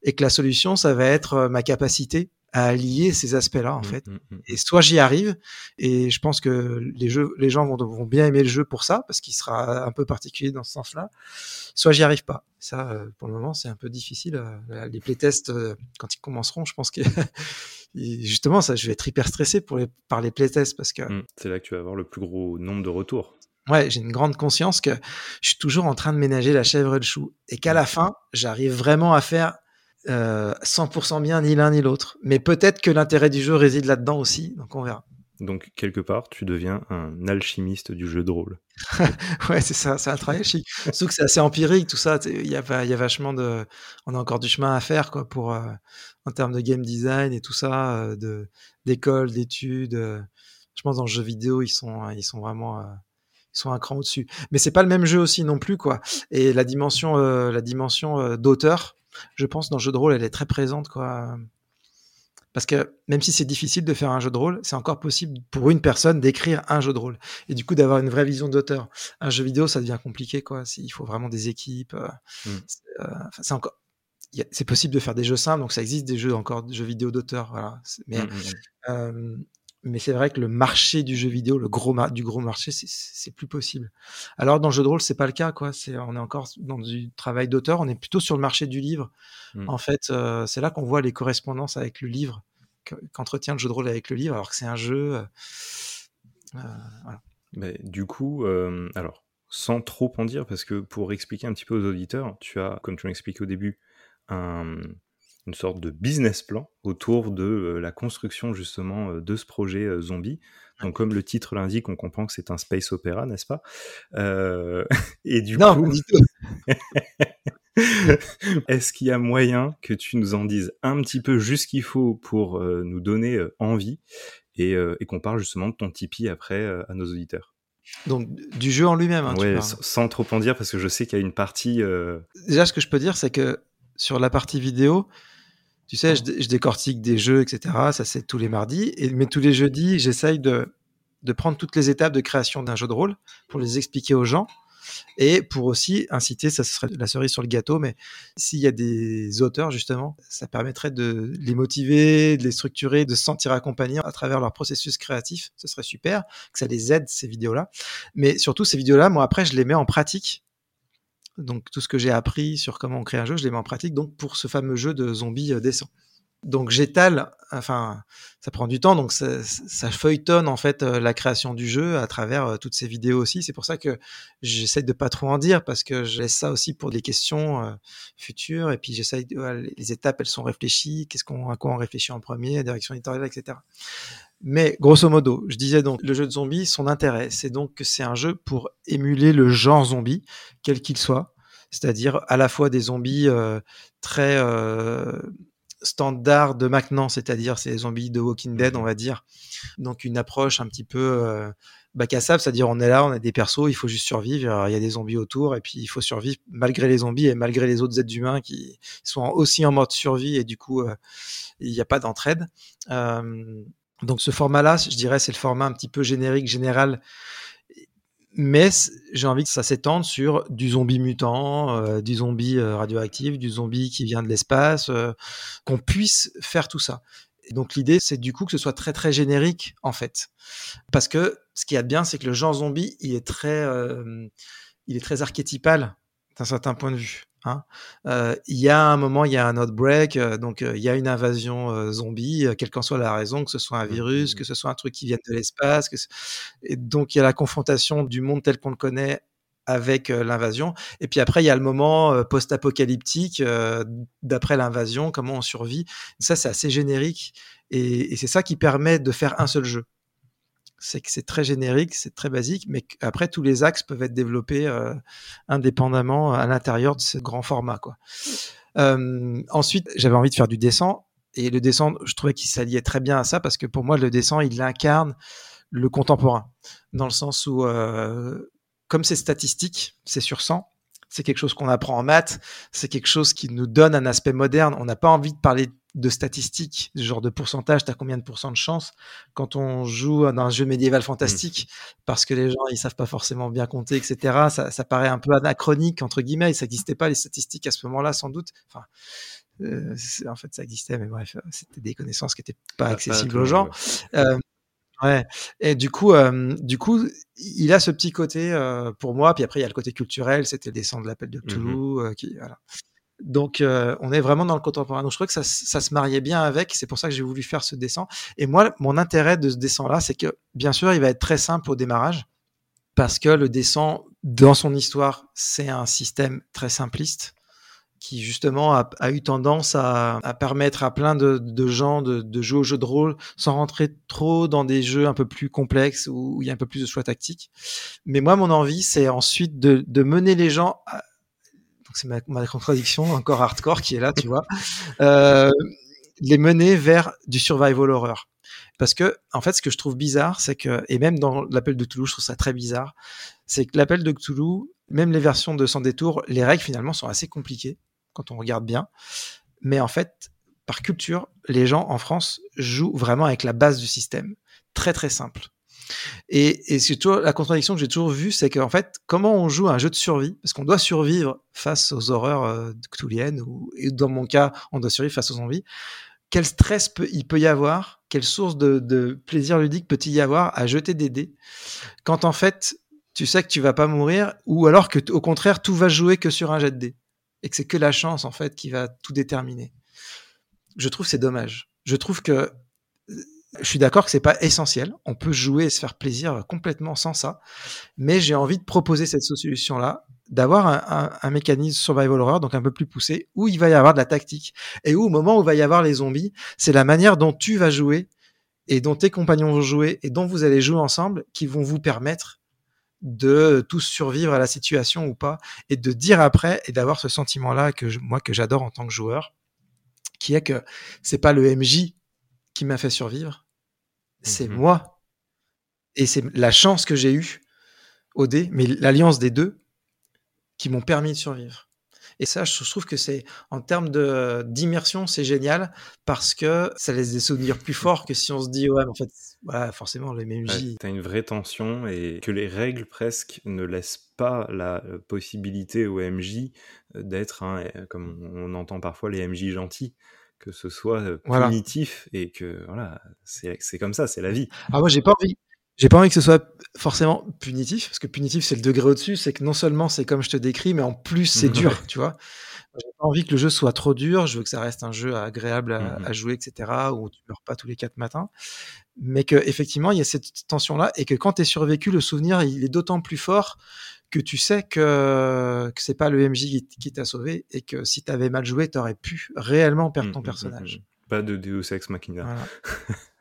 Speaker 2: et que la solution, ça va être euh, ma capacité à allier ces aspects-là en mmh, fait. Mmh, mmh. Et soit j'y arrive, et je pense que les jeux, les gens vont, vont bien aimer le jeu pour ça, parce qu'il sera un peu particulier dans ce sens-là. Soit j'y arrive pas. Ça, euh, pour le moment, c'est un peu difficile. Les playtests, quand ils commenceront, je pense que justement, ça, je vais être hyper stressé pour les, par les playtests parce que.
Speaker 1: C'est là que tu vas avoir le plus gros nombre de retours.
Speaker 2: Ouais, j'ai une grande conscience que je suis toujours en train de ménager la chèvre et le chou et qu'à la fin, j'arrive vraiment à faire euh, 100% bien ni l'un ni l'autre. Mais peut-être que l'intérêt du jeu réside là-dedans aussi, donc on verra.
Speaker 1: Donc, quelque part, tu deviens un alchimiste du jeu de rôle.
Speaker 2: ouais, c'est ça, c'est un travail chic. Surtout que c'est assez empirique, tout ça. Il y a, y a vachement de. On a encore du chemin à faire, quoi, pour. Euh, en termes de game design et tout ça, euh, de d'école, d'études. Euh, je pense dans le jeu vidéo, ils sont, ils sont vraiment. ils sont un cran au-dessus. Mais c'est pas le même jeu aussi non plus, quoi. Et la dimension, la dimension d'auteur, je pense, dans le jeu de rôle, elle est très présente, quoi. Parce que même si c'est difficile de faire un jeu de rôle, c'est encore possible pour une personne d'écrire un jeu de rôle et du coup d'avoir une vraie vision d'auteur. Un jeu vidéo, ça devient compliqué, quoi. Il faut vraiment des équipes. Euh, mmh. euh, c'est encore, c'est possible de faire des jeux simples, donc ça existe des jeux encore, des jeux vidéo d'auteur, voilà. Mais mmh, mmh, euh, mais c'est vrai que le marché du jeu vidéo, le gros du gros marché, c'est plus possible. Alors dans le jeu de rôle, c'est pas le cas, quoi. C'est on est encore dans du travail d'auteur. On est plutôt sur le marché du livre. Mmh. En fait, euh, c'est là qu'on voit les correspondances avec le livre, qu'entretient le jeu de rôle avec le livre, alors que c'est un jeu. Euh,
Speaker 1: euh, voilà. Mais du coup, alors sans trop en dire, parce que pour expliquer un petit peu aux auditeurs, tu as, comme tu l'expliquais au début, un une sorte de business plan autour de euh, la construction justement euh, de ce projet euh, zombie. Donc comme le titre l'indique, on comprend que c'est un space opéra, n'est-ce pas? Et du non, coup, est-ce qu'il y a moyen que tu nous en dises un petit peu juste ce qu'il faut pour nous donner envie et, qu'on parle justement de ton Tipeee après à nos auditeurs?
Speaker 2: Donc du jeu en lui-même. Hein,
Speaker 1: ouais, sans trop en dire parce que je sais qu'il y a une partie.
Speaker 2: Déjà, ce que je peux dire, c'est que sur la partie vidéo, tu sais, je, décortique des jeux, etc. Ça, c'est tous les mardis. Mais tous les jeudis, j'essaye de, de prendre toutes les étapes de création d'un jeu de rôle pour les expliquer aux gens et pour aussi inciter, ça serait la cerise sur le gâteau, mais s'il y a des auteurs justement, ça permettrait de les motiver, de les structurer, de se sentir accompagnés à travers leur processus créatif. Ce serait super que ça les aide ces vidéos-là. Mais surtout ces vidéos-là, moi après je les mets en pratique donc tout ce que j'ai appris sur comment on crée un jeu, je les mets en pratique donc pour ce fameux jeu de zombies euh, décent. Donc j'étale, enfin ça prend du temps, donc ça, feuilletonne en fait euh, la création du jeu à travers euh, toutes ces vidéos aussi. C'est pour ça que j'essaie de pas trop en dire parce que je laisse ça aussi pour des questions futures et puis j'essaie les étapes elles sont réfléchies, qu'est-ce qu'on à quoi on réfléchit en premier, direction éditoriale, etc. Mais grosso modo, je disais donc le jeu de zombies, son intérêt, c'est donc que c'est un jeu pour émuler le genre zombie, quel qu'il soit. c'est-à-dire à la fois des zombies très standards de maintenant, c'est-à-dire ces zombies de Walking Dead, on va dire. Donc une approche un petit peu bac à sable, c'est-à-dire on est là, on a des persos, il faut juste survivre, il y a des zombies autour, et puis il faut survivre malgré les zombies et malgré les autres êtres humains qui sont aussi en mode survie, et du coup, euh, il n'y a pas d'entraide. Euh, donc ce format-là, je dirais, c'est le format un petit peu générique, général, mais j'ai envie que ça s'étende sur du zombie mutant, euh, du zombie radioactif, du zombie qui vient de l'espace, qu'on puisse faire tout ça. Donc l'idée, c'est du coup que ce soit très très générique en fait, parce que ce qui y a de bien, c'est que le genre zombie, il est très, euh, il est très archétypal d'un certain point de vue. Hein. Euh, il y a un moment, il y a un outbreak, euh, donc il y a une invasion zombie, quelle qu'en soit la raison, que ce soit un virus, que ce soit un truc qui vient de l'espace, et donc il y a la confrontation du monde tel qu'on le connaît avec l'invasion. Et puis après, il y a le moment post-apocalyptique d'après l'invasion, comment on survit. Ça, c'est assez générique et, c'est ça qui permet de faire un seul jeu. C'est que c'est très générique, c'est très basique, mais après, tous les axes peuvent être développés indépendamment à l'intérieur de ce grand format. Quoi. ensuite, j'avais envie de faire du dessin. Et le dessin, je trouvais qu'il s'alliait très bien à ça parce que pour moi, le dessin, il incarne le contemporain. Dans le sens où comme c'est statistique, c'est sur 100, c'est quelque chose qu'on apprend en maths, c'est quelque chose qui nous donne un aspect moderne. On n'a pas envie de parler de statistiques, du genre de pourcentage, tu as combien de pourcents de chance quand on joue dans un jeu médiéval fantastique, mmh. parce que les gens ils savent pas forcément bien compter, etc. Ça, paraît un peu anachronique entre guillemets, ça n'existait pas les statistiques à ce moment-là sans doute. Enfin, euh, en fait ça existait, mais bref, c'était des connaissances qui n'étaient pas accessibles aux gens. Euh, Ouais. Et du coup, euh, du coup, il a ce petit côté euh, pour moi. Puis après, il y a le côté culturel. C'était le dessin de l'appel de mmh Cthulhu. Euh, qui, voilà. Donc, on est vraiment dans le contemporain. Donc, je crois que ça, se mariait bien avec. C'est pour ça que j'ai voulu faire ce dessin. Et moi, mon intérêt de ce dessin-là, c'est que, bien sûr, il va être très simple au démarrage. Parce que le dessin, dans son histoire, c'est un système très simpliste qui justement a, eu tendance à, permettre à plein de, gens de, jouer au jeu de rôle sans rentrer trop dans des jeux un peu plus complexes où, il y a un peu plus de choix tactiques. Mais moi, mon envie, c'est ensuite de, mener les gens donc c'est ma, contradiction encore hardcore qui est là, tu vois, euh, les mener vers du survival horror. Parce que, en fait, ce que je trouve bizarre, c'est que, et même dans l'appel de Toulouse, je trouve ça très bizarre, c'est que l'appel de Toulouse, même les versions de Sans détour, les règles finalement sont assez compliquées quand on regarde bien. Mais en fait, par culture, les gens en France jouent vraiment avec la base du système. Très très simple. Et, c'est toujours la contradiction que j'ai toujours vue, c'est qu'en fait, comment on joue un jeu de survie, parce qu'on doit survivre face aux horreurs euh, ou et dans mon cas, on doit survivre face aux zombies. Quel stress peut, il peut y avoir Quelle source de, de plaisir ludique peut-il y avoir à jeter des dés quand en fait tu sais que tu vas pas mourir, ou alors que au contraire tout va jouer que sur un jet de dés et que c'est que la chance en fait qui va tout déterminer. Je trouve c'est dommage. Je trouve que je suis d'accord que c'est pas essentiel. On peut jouer et se faire plaisir complètement sans ça, mais j'ai envie de proposer cette solution là, d'avoir un, mécanisme survival horror donc un peu plus poussé où il va y avoir de la tactique et où au moment où il va y avoir les zombies, c'est la manière dont tu vas jouer et dont tes compagnons vont jouer et dont vous allez jouer ensemble qui vont vous permettre de tous survivre à la situation ou pas, et de dire après et d'avoir ce sentiment-là que moi que j'adore en tant que joueur, qui est que c'est pas le MJ qui m'a fait survivre, c'est mhm. moi, et c'est la chance que j'ai eue au dé, mais l'alliance des deux qui m'ont permis de survivre. Et ça, je trouve que c'est, en termes d'immersion, c'est génial parce que ça laisse des souvenirs plus forts que si on se dit, ouais, mais en fait, voilà, forcément, les MJ.
Speaker 1: Ouais, T'as une vraie tension et que les règles presque ne laissent pas la euh, possibilité au MJ euh, d'être, euh, comme on entend parfois les MJ gentils que ce soit punitif et que voilà, c'est, comme ça, c'est la vie.
Speaker 2: Ah moi j'ai pas envie, j'ai pas envie que ce soit forcément punitif, parce que punitif, c'est le degré au-dessus, c'est que non seulement c'est comme je te décris, mais en plus c'est dur, tu vois. J'ai pas envie que le jeu soit trop dur, je veux que ça reste un jeu agréable à, mmh jouer, etc., où tu meurs pas tous les quatre matins. Mais que effectivement, il y a cette tension-là, et que quand tu es survécu, le souvenir, il est d'autant plus fort que tu sais que, que c'est pas le MJ qui, t'a sauvé, et que si tu avais mal joué, tu aurais pu réellement perdre mmh, ton mmh, personnage.
Speaker 1: Pas de Deus Ex Machina. Voilà.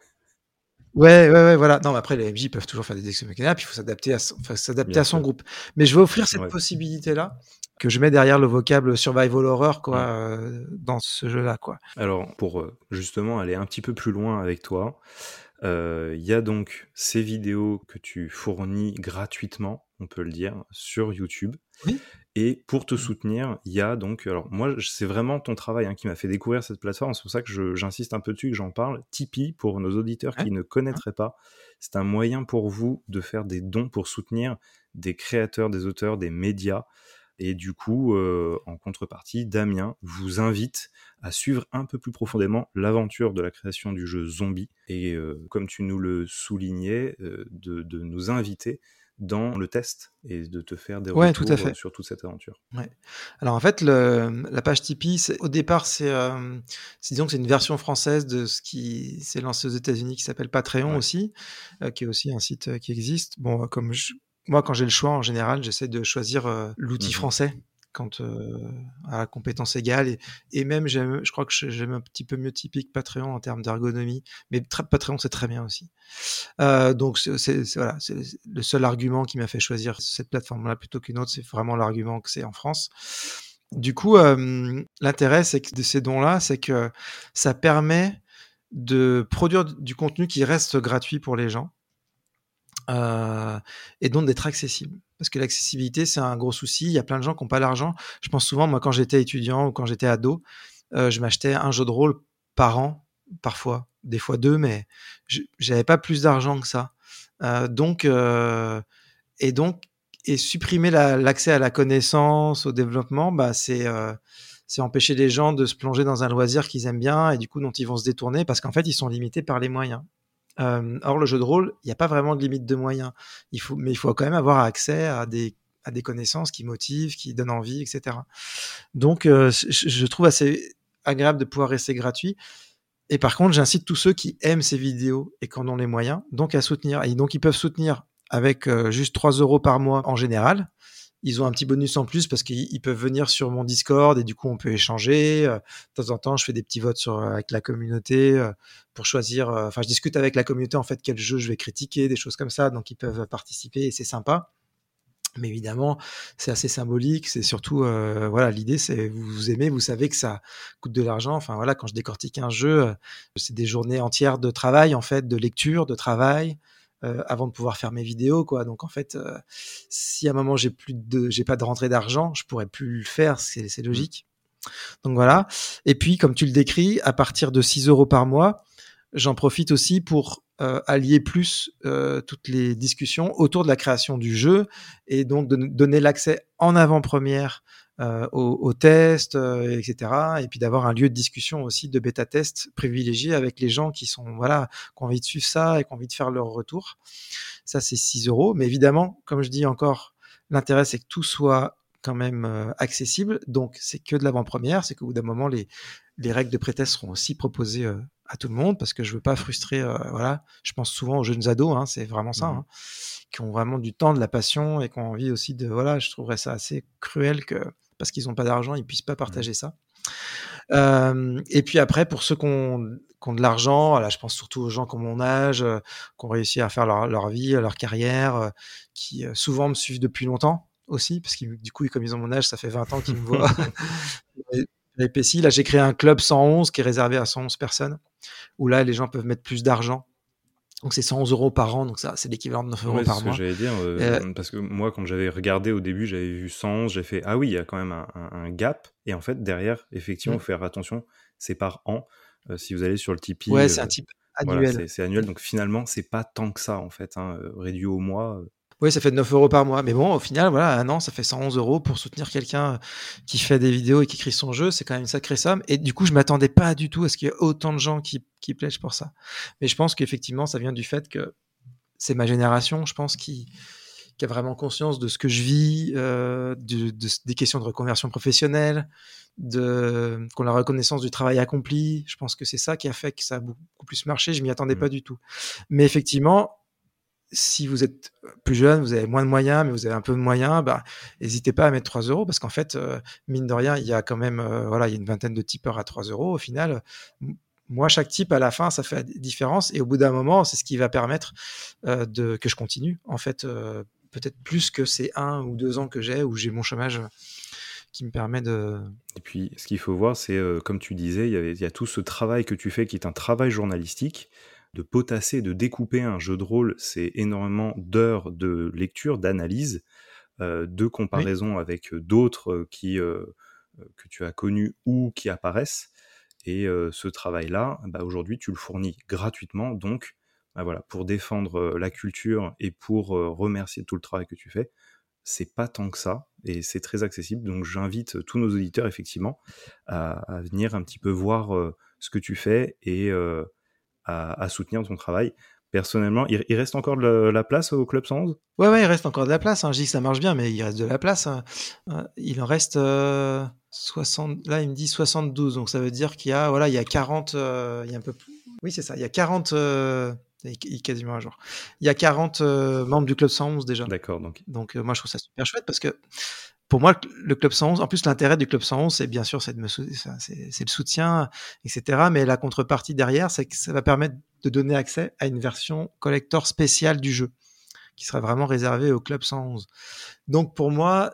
Speaker 2: Ouais, ouais, ouais, voilà. Non, mais après, les MJ peuvent toujours faire des ex machina, puis il faut s'adapter à, son, s'adapter à son groupe. Mais je vais offrir cette possibilité-là que je mets derrière le vocable survival horror quoi euh, dans ce jeu-là quoi.
Speaker 1: Alors pour euh, justement aller un petit peu plus loin avec toi, euh, il y a donc ces vidéos que tu fournis gratuitement, on peut le dire, sur YouTube.
Speaker 2: Oui.
Speaker 1: Et pour te soutenir, il y a donc, alors moi, c'est vraiment ton travail hein, qui m'a fait découvrir cette plateforme. C'est pour ça que j'insiste un peu dessus, que j'en parle. Tipeee, pour nos auditeurs qui ne connaîtraient pas, c'est un moyen pour vous de faire des dons pour soutenir des créateurs, des auteurs, des médias. Et du coup, euh, en contrepartie, Damien vous invite à suivre un peu plus profondément l'aventure de la création du jeu Zombie. Et euh, comme tu nous le soulignais, euh, de, de, nous inviter dans le test et de te faire des retours tout à fait. sur toute cette aventure.
Speaker 2: Ouais. Alors en fait, le, la page Tipeee, au départ, c'est euh, disons que c'est une version française de ce qui s'est lancé aux États-Unis qui s'appelle Patreon aussi, euh, qui est aussi un site euh, qui existe. Bon, comme je, moi, quand j'ai le choix, en général, j'essaie de choisir euh, l'outil mmh français quand euh, à compétence égale et, et même je crois que j'aime un petit peu mieux typique Patreon en termes d'ergonomie mais Patreon c'est très bien aussi euh, donc c'est voilà le seul argument qui m'a fait choisir cette plateforme là plutôt qu'une autre c'est vraiment l'argument que c'est en France du coup euh, l'intérêt de ces dons là c'est que ça permet de produire du contenu qui reste gratuit pour les gens euh, et donc d'être accessible. Parce que l'accessibilité, c'est un gros souci. Il y a plein de gens qui n'ont pas l'argent. Je pense souvent, moi, quand j'étais étudiant ou quand j'étais ado, euh, je m'achetais un jeu de rôle par an, parfois, des fois deux, mais j'avais pas plus d'argent que ça. Euh, donc, euh, et donc, et supprimer l'accès à la connaissance, au développement, bah, c'est c'est empêcher les gens de se plonger dans un loisir qu'ils aiment bien et du coup dont ils vont se détourner parce qu'en fait ils sont limités par les moyens. Euh, or, le jeu de rôle, il n'y a pas vraiment de limite de moyens. Il faut, mais il faut quand même avoir accès à des, à des connaissances qui motivent, qui donnent envie, etc. Donc, euh, je trouve assez agréable de pouvoir rester gratuit. Et par contre, j'incite tous ceux qui aiment ces vidéos et qui en ont les moyens, donc à soutenir. Et donc, ils peuvent soutenir avec euh, juste 3 euros par mois en général ils ont un petit bonus en plus parce qu'ils peuvent venir sur mon Discord et du coup on peut échanger. Euh, de temps en temps, je fais des petits votes sur, euh, avec la communauté euh, pour choisir. Enfin, je discute avec la communauté en fait quel jeu je vais critiquer, des choses comme ça. Donc ils peuvent participer et c'est sympa. Mais évidemment, c'est assez symbolique. C'est surtout, voilà, l'idée, c'est vous aimez, vous savez que ça coûte de l'argent. Enfin voilà, quand je décortique un jeu, c'est des journées entières de travail en fait, de lecture, de travail, euh, avant de pouvoir faire mes vidéos quoi. Donc en fait euh, si à un moment j'ai plus de j'ai pas de rentrée d'argent je pourrais plus le faire. C'est c'est mmh. logique. Donc voilà. Et puis comme tu le décris à partir de 6 euros par mois j'en profite aussi pour euh, allier plus euh, toutes les discussions autour de la création du jeu et donc de donner l'accès en avant-première euh, aux, aux, tests, euh, etc. Et puis d'avoir un lieu de discussion aussi de bêta test privilégié avec les gens qui sont voilà qui ont envie de suivre ça et qui ont envie de faire leur retour. Ça c'est 6 euros, mais évidemment, comme je dis encore, l'intérêt c'est que tout soit quand même euh, accessible. Donc c'est que de l'avant-première, c'est qu'au bout d'un moment les les règles de pré-test seront aussi proposées euh, à tout le monde parce que je veux pas frustrer. Euh, voilà, je pense souvent aux jeunes ados, hein, c'est vraiment ça, mmh. hein, qui ont vraiment du temps, de la passion et qui ont envie aussi de. Voilà, je trouverais ça assez cruel que parce qu'ils n'ont pas d'argent, ils puissent pas mmh. partager ça. Euh, et puis après, pour ceux qui ont, qui ont de l'argent, je pense surtout aux gens comme mon âge, euh, qui ont réussi à faire leur, leur vie, leur carrière, euh, qui souvent me suivent depuis longtemps aussi, parce que du coup, comme ils ont mon âge, ça fait 20 ans qu'ils me voient. Là, j'ai créé un club 111 qui est réservé à 111 personnes, où là, les gens peuvent mettre plus d'argent donc c'est 111 euros par an, donc ça c'est l'équivalent de 9 euros par mois.
Speaker 1: C'est ce que j'allais dire, euh, euh, parce que moi quand j'avais regardé au début, j'avais vu 111, j'ai fait ah oui, il y a quand même un, un, gap, et en fait derrière, effectivement, mmh. faire attention, c'est par an. Euh, si vous allez sur le Tipeee,
Speaker 2: ouais, c'est un type annuel. Voilà,
Speaker 1: c'est annuel, donc finalement c'est pas tant que ça en fait, hein, réduit au mois.
Speaker 2: Oui, ça fait 9 euros par mois. Mais bon, au final, voilà, un an, ça fait 111 euros pour soutenir quelqu'un qui fait des vidéos et qui écrit son jeu. C'est quand même une sacrée somme. Et du coup, je m'attendais pas du tout à ce qu'il y ait autant de gens qui, qui plaisent pour ça. Mais je pense qu'effectivement, ça vient du fait que c'est ma génération, je pense, qui, qui a vraiment conscience de ce que je vis, euh, de, de, des questions de reconversion professionnelle, de qu'on la reconnaissance du travail accompli. Je pense que c'est ça qui a fait que ça a beaucoup plus marché. Je m'y attendais mmh. pas du tout. Mais effectivement, si vous êtes plus jeune, vous avez moins de moyens, mais vous avez un peu de moyens, bah, n'hésitez pas à mettre 3 euros parce qu'en fait, euh, mine de rien, il y a quand même, euh, voilà, une vingtaine de tipeurs à 3 euros. Au final, moi, chaque type, à la fin, ça fait la différence. Et au bout d'un moment, c'est ce qui va permettre euh, de, que je continue. En fait, peut-être plus que ces un ou deux ans que j'ai où j'ai mon chômage qui me permet de.
Speaker 1: Et puis, ce qu'il faut voir, c'est, euh, comme tu disais, il y, a tout ce travail que tu fais qui est un travail journalistique. De potasser, de découper un jeu de rôle, c'est énormément d'heures de lecture, d'analyse, euh, de comparaison oui. avec d'autres qui, euh, que tu as connus ou qui apparaissent. Et euh, ce travail-là, bah, aujourd'hui, tu le fournis gratuitement. Donc, bah, voilà, pour défendre la culture et pour remercier tout le travail que tu fais, c'est pas tant que ça et c'est très accessible. Donc j'invite tous nos auditeurs effectivement à, à, venir un petit peu voir euh, ce que tu fais et euh, à, à, soutenir ton travail. Personnellement, il, il reste encore de la, la, place au Club 111
Speaker 2: Ouais, ouais, il reste encore de la place. Hein. Je dis que ça marche bien, mais il reste de la place. Hein. Il en reste euh, 60. Là, il me dit 72. Donc ça veut dire qu'il y a, voilà, il y a 40. Euh, il y a un peu plus. Oui, c'est ça. Il y a 40 il est quasiment un jour. Il y a 40 euh, membres du Club 111 déjà.
Speaker 1: D'accord. Donc,
Speaker 2: donc euh, moi, je trouve ça super chouette parce que pour moi, le Club 111, en plus, l'intérêt du Club 111, c'est bien sûr, c'est le soutien, etc. Mais la contrepartie derrière, c'est que ça va permettre de donner accès à une version collector spéciale du jeu qui sera vraiment réservée au Club 111. Donc pour moi,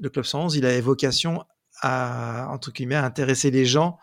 Speaker 2: le Club 111, il a vocation à, entre guillemets, à intéresser les gens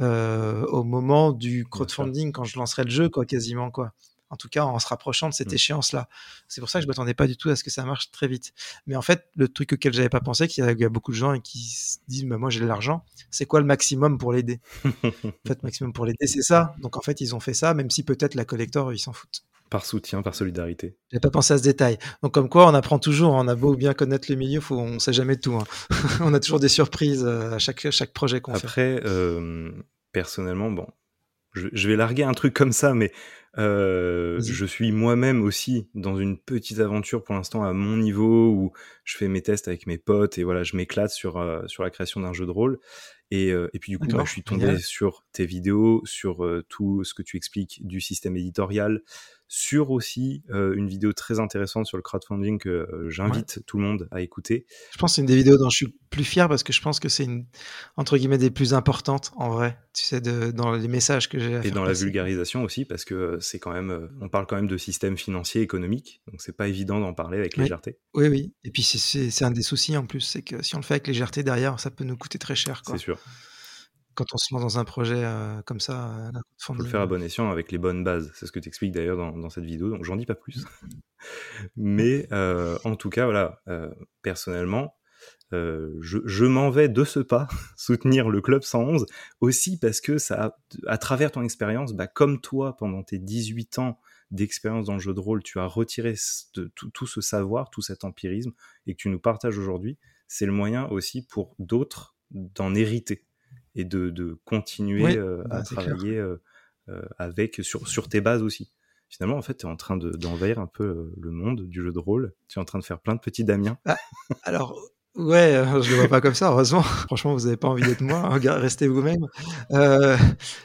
Speaker 2: euh, au moment du crowdfunding quand je lancerai le jeu, quoi, quasiment quoi. En tout cas, en se rapprochant de cette mmh. échéance-là. C'est pour ça que je m'attendais pas du tout à ce que ça marche très vite. Mais en fait, le truc auquel j'avais pas pensé, qu'il y, a beaucoup de gens qui se disent, bah, moi j'ai de l'argent, c'est quoi le maximum pour l'aider? En fait, maximum pour l'aider, c'est ça. Donc en fait, ils ont fait ça, même si peut-être la collector, ils s'en foutent.
Speaker 1: Par soutien, par solidarité.
Speaker 2: J'ai pas pensé à ce détail. Donc comme quoi, on apprend toujours. On a beau bien connaître le milieu, faut, on sait jamais tout. Hein. on a toujours des surprises à chaque, chaque projet qu'on fait.
Speaker 1: Après, euh, personnellement, bon, je, je, vais larguer un truc comme ça, mais euh, je suis moi-même aussi dans une petite aventure pour l'instant à mon niveau où je fais mes tests avec mes potes et voilà, je m'éclate sur euh, sur la création d'un jeu de rôle. Et, euh, et puis du coup, bah, je suis tombé yeah. sur tes vidéos, sur tout ce que tu expliques du système éditorial, sur aussi une vidéo très intéressante sur le crowdfunding que j'invite ouais. tout le monde à écouter.
Speaker 2: Je pense que c'est une des vidéos dont je suis plus fier parce que je pense que c'est une entre guillemets des plus importantes en vrai, tu sais, de, dans les messages que j'ai.
Speaker 1: Et dans passer. la vulgarisation aussi parce que c'est quand même, on parle quand même de système financier économique, donc c'est pas évident d'en parler avec légèreté.
Speaker 2: Oui, oui. Et puis c'est un des soucis en plus, c'est que si on le fait avec légèreté derrière, ça peut nous coûter très cher.
Speaker 1: C'est sûr
Speaker 2: quand on se lance dans un projet euh, comme ça. Euh,
Speaker 1: Il faut le faire à bon escient avec les bonnes bases. C'est ce que tu expliques d'ailleurs dans, dans, cette vidéo, donc j'en dis pas plus. Mais euh, en tout cas, voilà, euh, personnellement, euh, je, je m'en vais de ce pas soutenir le Club 111 aussi parce que ça, à travers ton expérience, bah, comme toi, pendant tes 18 ans d'expérience dans le jeu de rôle, tu as retiré de, tout, tout ce savoir, tout cet empirisme et que tu nous partages aujourd'hui, c'est le moyen aussi pour d'autres d'en hériter et de, de continuer
Speaker 2: oui,
Speaker 1: euh, à
Speaker 2: bah,
Speaker 1: travailler euh, euh, avec sur, sur tes bases aussi. Finalement, en fait, tu es en train d'envahir de, un peu le monde du jeu de rôle. Tu es en train de faire plein de petits Damien.
Speaker 2: Ah, alors, Ouais, euh, je le vois pas comme ça, heureusement. Franchement, vous n'avez pas envie d'être moi, hein, restez vous-même. Euh,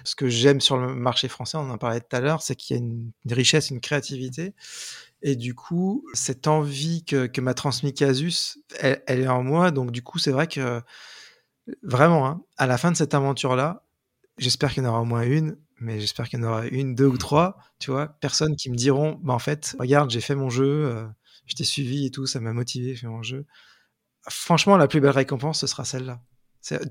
Speaker 2: ce que j'aime sur le marché français, on en parlait tout à l'heure, c'est qu'il y a une, richesse, une créativité. Et du coup, cette envie que, m'a transmis Casus, elle, elle, est en moi. Donc, du coup, c'est vrai que vraiment, hein, à la fin de cette aventure-là, j'espère qu'il y en aura au moins une, mais j'espère qu'il y en aura une, deux ou trois, tu vois, personnes qui me diront, bah, en fait, regarde, j'ai fait mon jeu, euh, je t'ai suivi et tout, ça m'a motivé, j'ai fait mon jeu franchement, la plus belle récompense, ce sera celle-là.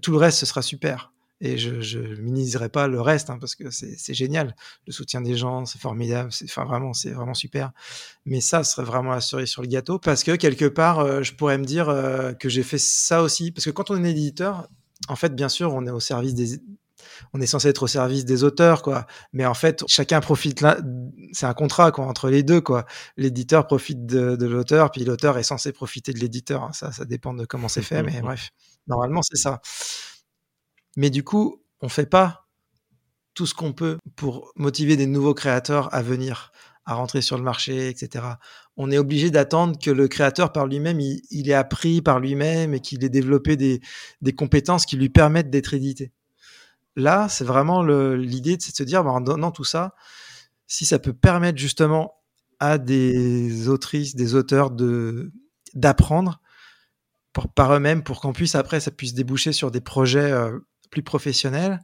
Speaker 2: Tout le reste, ce sera super. Et je ne minimiserai pas le reste, hein, parce que c'est génial. Le soutien des gens, c'est formidable. Enfin, vraiment, c'est vraiment super. Mais ça, ce serait vraiment la cerise sur le gâteau, parce que quelque part, euh, je pourrais me dire euh, que j'ai fait ça aussi. Parce que quand on est éditeur, en fait, bien sûr, on est au service des, on est censé être au service des auteurs, quoi. Mais en fait, chacun profite là, c'est un contrat, quoi, entre les deux, quoi. L'éditeur profite de, de l'auteur, puis l'auteur est censé profiter de l'éditeur. Ça, ça dépend de comment c'est fait, mais bref. Normalement, c'est ça. Mais du coup, on fait pas tout ce qu'on peut pour motiver des nouveaux créateurs à venir, à rentrer sur le marché, etc. On est obligé d'attendre que le créateur par lui-même, il, il, ait appris par lui-même et qu'il ait développé des, des compétences qui lui permettent d'être édité. Là, c'est vraiment l'idée de se dire, bah, en donnant tout ça, si ça peut permettre justement à des autrices, des auteurs de d'apprendre par eux-mêmes pour qu'on puisse après ça puisse déboucher sur des projets euh, plus professionnels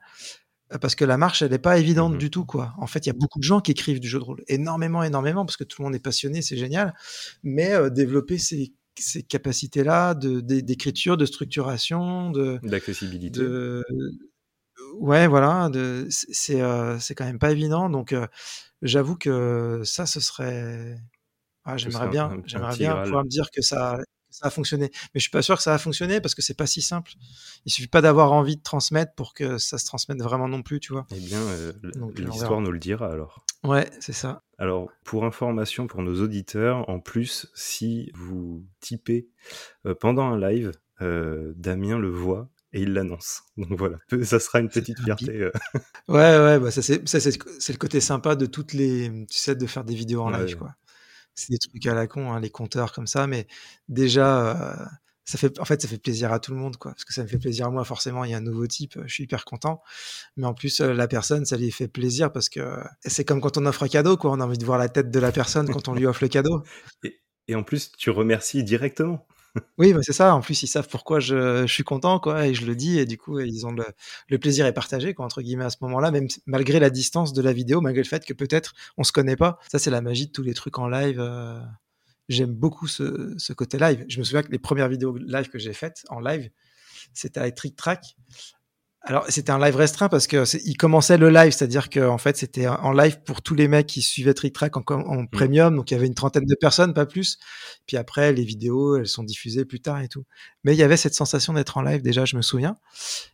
Speaker 2: parce que la marche elle n'est pas évidente mmh. du tout quoi. En fait, il y a beaucoup de gens qui écrivent du jeu de rôle, énormément énormément parce que tout le monde est passionné, c'est génial, mais euh, développer ces ces capacités-là de, d'écriture, de structuration, de
Speaker 1: d'accessibilité.
Speaker 2: Ouais, voilà, c'est euh, quand même pas évident. Donc, euh, j'avoue que ça, ce serait. Ah, j'aimerais bien, j'aimerais bien pouvoir me dire que ça, ça a fonctionné. Mais je suis pas sûr que ça a fonctionné parce que c'est pas si simple. Il suffit pas d'avoir envie de transmettre pour que ça se transmette vraiment non plus, tu vois?
Speaker 1: Eh bien, euh, l'histoire nous le dira alors.
Speaker 2: Ouais, c'est ça.
Speaker 1: Alors, pour information pour nos auditeurs, en plus, si vous typez pendant un live, Damien le voit et il l'annonce. Donc voilà, ça sera une petite fierté. Euh.
Speaker 2: ouais, ouais, bah ça c'est le côté sympa de toutes les, tu sais, de faire des vidéos en live, quoi. C'est des trucs à la con, hein, les compteurs comme ça, mais déjà, euh, ça fait, en fait, ça fait plaisir à tout le monde, quoi. Parce que ça me fait plaisir à moi, forcément, il y a un nouveau type, je suis hyper content. Mais en plus, euh, la personne, ça lui fait plaisir parce que c'est comme quand on offre un cadeau, quoi. On a envie de voir la tête de la personne quand on lui offre le cadeau.
Speaker 1: et en plus, tu remercies directement.
Speaker 2: Oui, bah, c'est ça. En plus, ils savent pourquoi je, suis content, quoi, et je le dis, et du coup, ils ont le, plaisir est partagé, quoi, entre guillemets, à ce moment-là, même malgré la distance de la vidéo, malgré le fait que peut-être on se connaît pas. Ça, c'est la magie de tous les trucs en live. Euh, j'aime beaucoup ce, côté live. Je me souviens que les premières vidéos live que j'ai faites en live, c'était avec Trick Track. Alors, c'était un live restreint parce que il commençait le live, c'est-à-dire que en fait, c'était en live pour tous les mecs qui suivaient Trick Track en, en mmh. premium, donc il y avait une trentaine de personnes, pas plus. Puis après, les vidéos, elles sont diffusées plus tard et tout. Mais il y avait cette sensation d'être en live déjà, je me souviens.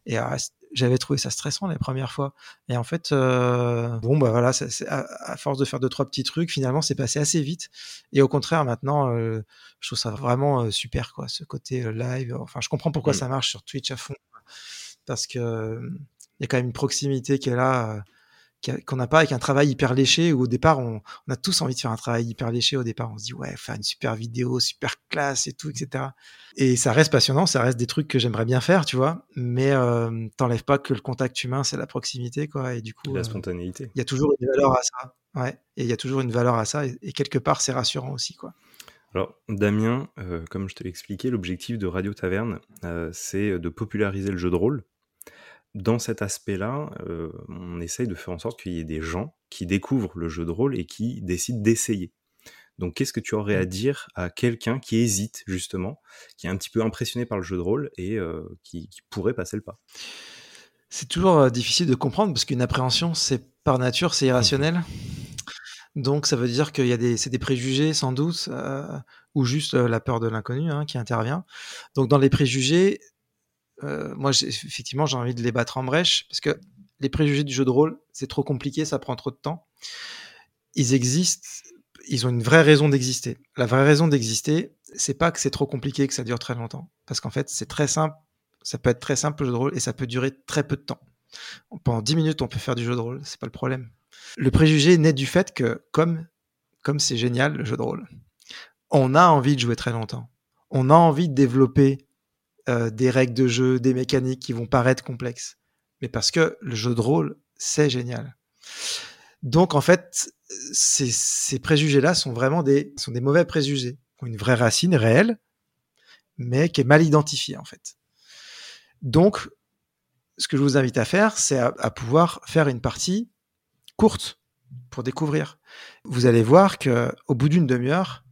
Speaker 2: Et euh, j'avais trouvé ça stressant les premières fois. Et en fait, euh, bon, bah voilà, ça, à, à, force de faire deux trois petits trucs, finalement, c'est passé assez vite. Et au contraire, maintenant, euh, je trouve ça vraiment euh, super, quoi, ce côté euh, live. Enfin, je comprends pourquoi mmh. ça marche sur Twitch à fond parce que il y a quand même une proximité qui est là, qu'on n'a pas avec un travail hyper léché où au départ on, a tous envie de faire un travail hyper léché. Au départ on se dit ouais faire une super vidéo super classe et tout etc et ça reste passionnant ça reste des trucs que j'aimerais bien faire tu vois. Mais euh, t'enlèves pas que le contact humain c'est la proximité quoi. Et du coup
Speaker 1: la spontanéité.
Speaker 2: il y a toujours une valeur à ça. Ouais. Et il y a toujours une valeur à ça. Et, quelque part c'est rassurant aussi quoi.
Speaker 1: Alors, Damien, comme je te l'ai expliqué, l'objectif de Radio Taverne, c'est de populariser le jeu de rôle dans cet aspect-là, euh, on essaye de faire en sorte qu'il y ait des gens qui découvrent le jeu de rôle et qui décident d'essayer. Donc, qu'est-ce que tu aurais à mmh. dire à quelqu'un qui hésite, justement, qui est un petit peu impressionné par le jeu de rôle et euh, qui, pourrait passer le pas?
Speaker 2: C'est toujours euh, difficile de comprendre parce qu'une appréhension, c'est par nature, c'est irrationnel. Mmh Donc, ça veut dire qu'il y a des, c'est des préjugés, sans doute, ou juste la peur de l'inconnu hein, qui intervient. Donc, dans les préjugés, euh, moi, effectivement, j'ai envie de les battre en brèche parce que les préjugés du jeu de rôle, c'est trop compliqué, ça prend trop de temps. Ils existent, ils ont une vraie raison d'exister. La vraie raison d'exister, c'est pas que c'est trop compliqué, que ça dure très longtemps. Parce qu'en fait, c'est très simple, ça peut être très simple le jeu de rôle et ça peut durer très peu de temps. Pendant 10 minutes, on peut faire du jeu de rôle, c'est pas le problème. Le préjugé naît du fait que, comme comme c'est génial le jeu de rôle, on a envie de jouer très longtemps. On a envie de développer euh, des règles de jeu, des mécaniques qui vont paraître complexes, mais parce que le jeu de rôle, c'est génial. Donc en fait, ces, préjugés-là sont vraiment des, mauvais préjugés, ont une vraie racine réelle, mais qui est mal identifiée en fait. Donc, ce que je vous invite à faire, c'est à, pouvoir faire une partie courte pour découvrir. Vous allez voir que au bout d'une demi-heure,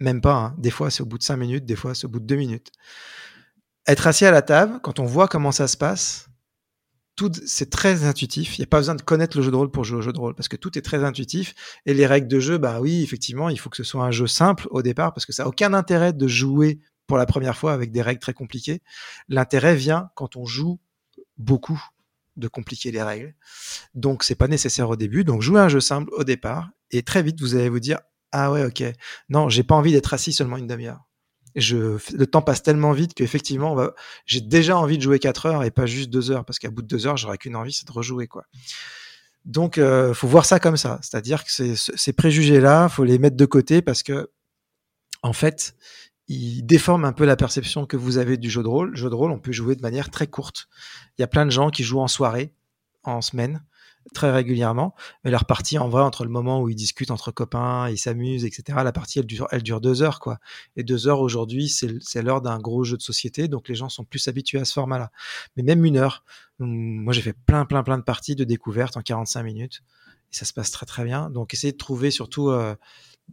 Speaker 2: même pas, hein, des fois c'est au bout de cinq minutes, des fois c'est au bout de deux minutes, être assis à la table, quand on voit comment ça se passe, tout c'est très intuitif. Il n'y a pas besoin de connaître le jeu de rôle pour jouer au jeu de rôle parce que tout est très intuitif. Et les règles de jeu, bah oui, effectivement, il faut que ce soit un jeu simple au départ parce que ça n'a aucun intérêt de jouer pour la première fois avec des règles très compliquées. L'intérêt vient quand on joue beaucoup de compliquer les règles. Donc c'est pas nécessaire au début. Donc jouez un jeu simple au départ et très vite vous allez vous dire ah ouais ok non j'ai pas envie d'être assis seulement une demi-heure je, le temps passe tellement vite qu'effectivement, j'ai déjà envie de jouer 4 heures et pas juste 2 heures, parce qu'à bout de 2 heures, j'aurais qu'une envie, c'est de rejouer, quoi. Donc, euh, faut voir ça comme ça. C'est-à-dire que ces, préjugés-là, faut les mettre de côté parce que, en fait, ils déforment un peu la perception que vous avez du jeu de rôle. Le jeu de rôle, on peut jouer de manière très courte. Il y a plein de gens qui jouent en soirée, en semaine, très régulièrement. Mais leur partie, en vrai, entre le moment où ils discutent entre copains, ils s'amusent, etc., la partie, elle dure, elle dure deux heures, quoi. Et deux heures aujourd'hui, c'est l'heure d'un gros jeu de société, donc les gens sont plus habitués à ce format-là. Mais même une heure, hum, moi j'ai fait plein, plein, plein de parties de découverte en 45 minutes. Et ça se passe très, très bien. Donc essayez de trouver surtout euh,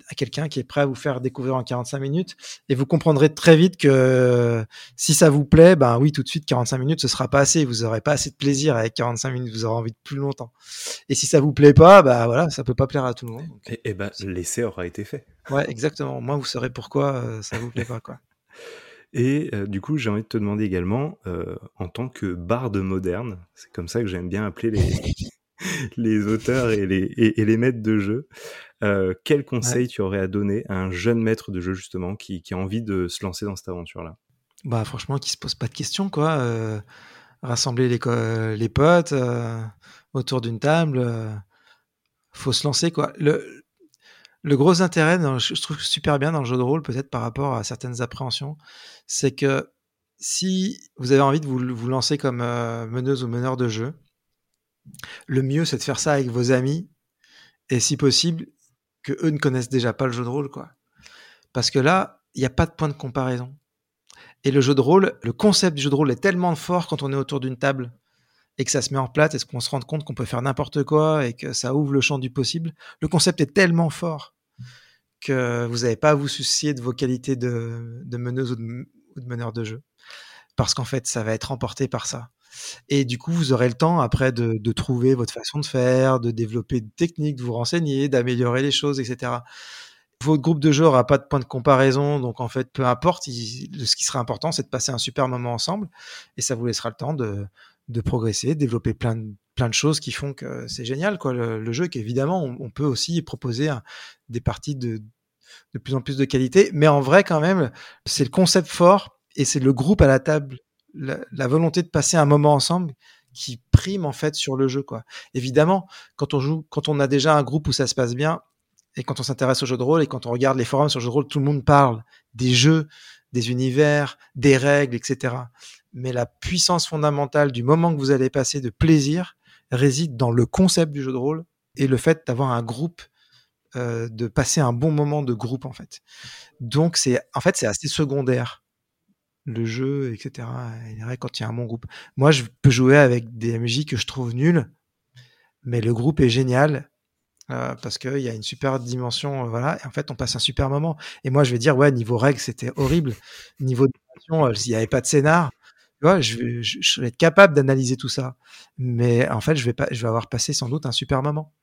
Speaker 2: à quelqu'un qui est prêt à vous faire découvrir en 45 minutes et vous comprendrez très vite que si ça vous plaît, ben oui, tout de suite 45 minutes ce sera pas assez, vous aurez pas assez de plaisir avec 45 minutes, vous aurez envie de plus longtemps. Et si ça vous plaît pas, bah voilà, ça peut pas plaire à tout le monde.
Speaker 1: et, et ben l'essai aura été fait.
Speaker 2: Ouais, exactement. Moi, vous saurez pourquoi euh, ça vous plaît pas quoi.
Speaker 1: Et euh, du coup, j'ai envie de te demander également, euh, en tant que barde moderne, c'est comme ça que j'aime bien appeler les, les auteurs et les, et, les maîtres de jeu, euh, quel conseil tu aurais à donner à un jeune maître de jeu justement qui, qui a envie de se lancer dans cette aventure-là?
Speaker 2: Bah franchement, qui se pose pas de questions quoi. Euh, rassembler les, les potes euh, autour d'une table, faut se lancer quoi. Le, le gros intérêt, je trouve super bien dans le jeu de rôle, peut-être par rapport à certaines appréhensions, c'est que si vous avez envie de vous, vous lancer comme meneuse ou meneur de jeu, le mieux c'est de faire ça avec vos amis et si possible que eux ne connaissent déjà pas le jeu de rôle, quoi. Parce que là, il n'y a pas de point de comparaison. Et le jeu de rôle, le concept du jeu de rôle est tellement fort quand on est autour d'une table et que ça se met en place et qu'on se rend compte qu'on peut faire n'importe quoi et que ça ouvre le champ du possible. Le concept est tellement fort que vous n'avez pas à vous soucier de vos qualités de, meneuse ou de, meneur de jeu. Parce qu'en fait, ça va être emporté par ça. Et du coup, vous aurez le temps après de, trouver votre façon de faire, de développer des techniques, de vous renseigner, d'améliorer les choses, etc. Votre groupe de jeu n'aura pas de point de comparaison, donc en fait, peu importe. ce qui sera important, c'est de passer un super moment ensemble, et ça vous laissera le temps de, progresser, de développer plein de, choses qui font que c'est génial, quoi, le, jeu. Qu'évidemment, on, peut aussi proposer des parties de plus en plus de qualité, mais en vrai, quand même, c'est le concept fort et c'est le groupe à la table, la, volonté de passer un moment ensemble qui prime en fait sur le jeu, quoi. Évidemment, quand on joue, quand on a déjà un groupe où ça se passe bien et quand on s'intéresse au jeu de rôle et quand on regarde les forums sur le jeu de rôle, tout le monde parle des jeux, des univers, des règles, etc mais la puissance fondamentale du moment que vous allez passer de plaisir réside dans le concept du jeu de rôle et le fait d'avoir un groupe, euh, de passer un bon moment de groupe en fait. Donc c'est en fait c'est assez secondaire le jeu, etc. quand il y a un bon groupe. Moi je peux jouer avec des MJ que je trouve nuls, mais le groupe est génial. Euh, parce qu'il y a une super dimension, euh, voilà, et en fait on passe un super moment. Et moi je vais dire, ouais, niveau règles c'était horrible, niveau dimension, s'il n'y avait pas de scénar, vois, je, vais, être capable d'analyser tout ça. Mais en fait, je vais avoir passé sans doute un super moment.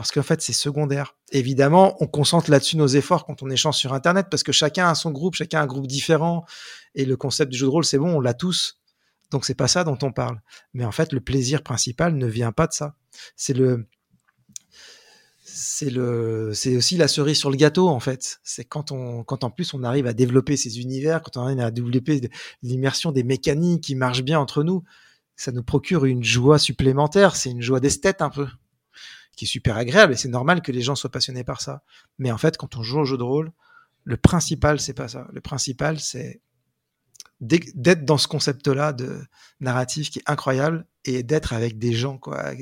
Speaker 2: Parce qu'en fait, c'est secondaire. Évidemment, on concentre là-dessus nos efforts quand on échange sur Internet, parce que chacun a son groupe, chacun a un groupe différent. Et le concept du jeu de rôle, c'est bon, on l'a tous. Donc, c'est pas ça dont on parle. Mais en fait, le plaisir principal ne vient pas de ça. C'est le, c'est aussi la cerise sur le gâteau en fait. C'est quand on, quand en plus on arrive à développer ces univers, quand on arrive à développer l'immersion des mécaniques qui marchent bien entre nous, ça nous procure une joie supplémentaire. C'est une joie d'esthète un peu, qui est super agréable et c'est normal que les gens soient passionnés par ça. Mais en fait, quand on joue au jeu de rôle, le principal c'est pas ça. Le principal c'est d'être dans ce concept-là de narratif qui est incroyable et d'être avec des gens quoi,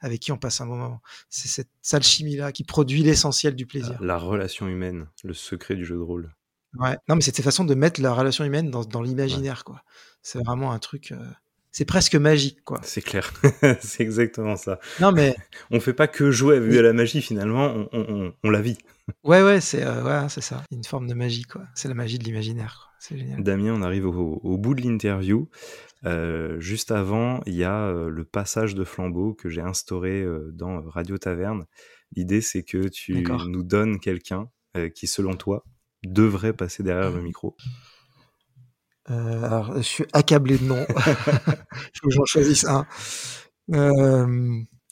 Speaker 2: avec qui on passe un bon moment. C'est cette sale chimie-là qui produit l'essentiel du plaisir.
Speaker 1: La relation humaine, le secret du jeu de rôle.
Speaker 2: Ouais, non, mais c'est cette façon de mettre la relation humaine dans, dans l'imaginaire, quoi. C'est vraiment un truc. Euh, c'est presque magique, quoi.
Speaker 1: C'est clair, c'est exactement ça.
Speaker 2: Non, mais
Speaker 1: on fait pas que jouer à la magie finalement, on, on, on la vit.
Speaker 2: Ouais, ouais, c'est euh, ouais, c'est ça, une forme de magie, quoi. C'est la magie de l'imaginaire.
Speaker 1: Damien, on arrive au, bout de l'interview. Euh, juste avant, il y a euh, le passage de flambeau que j'ai instauré dans Radio Taverne. L'idée, c'est que tu nous donnes quelqu'un qui, selon toi, devrait passer derrière le micro.
Speaker 2: Alors, je suis accablé de noms. Il faut que j'en choisisse un.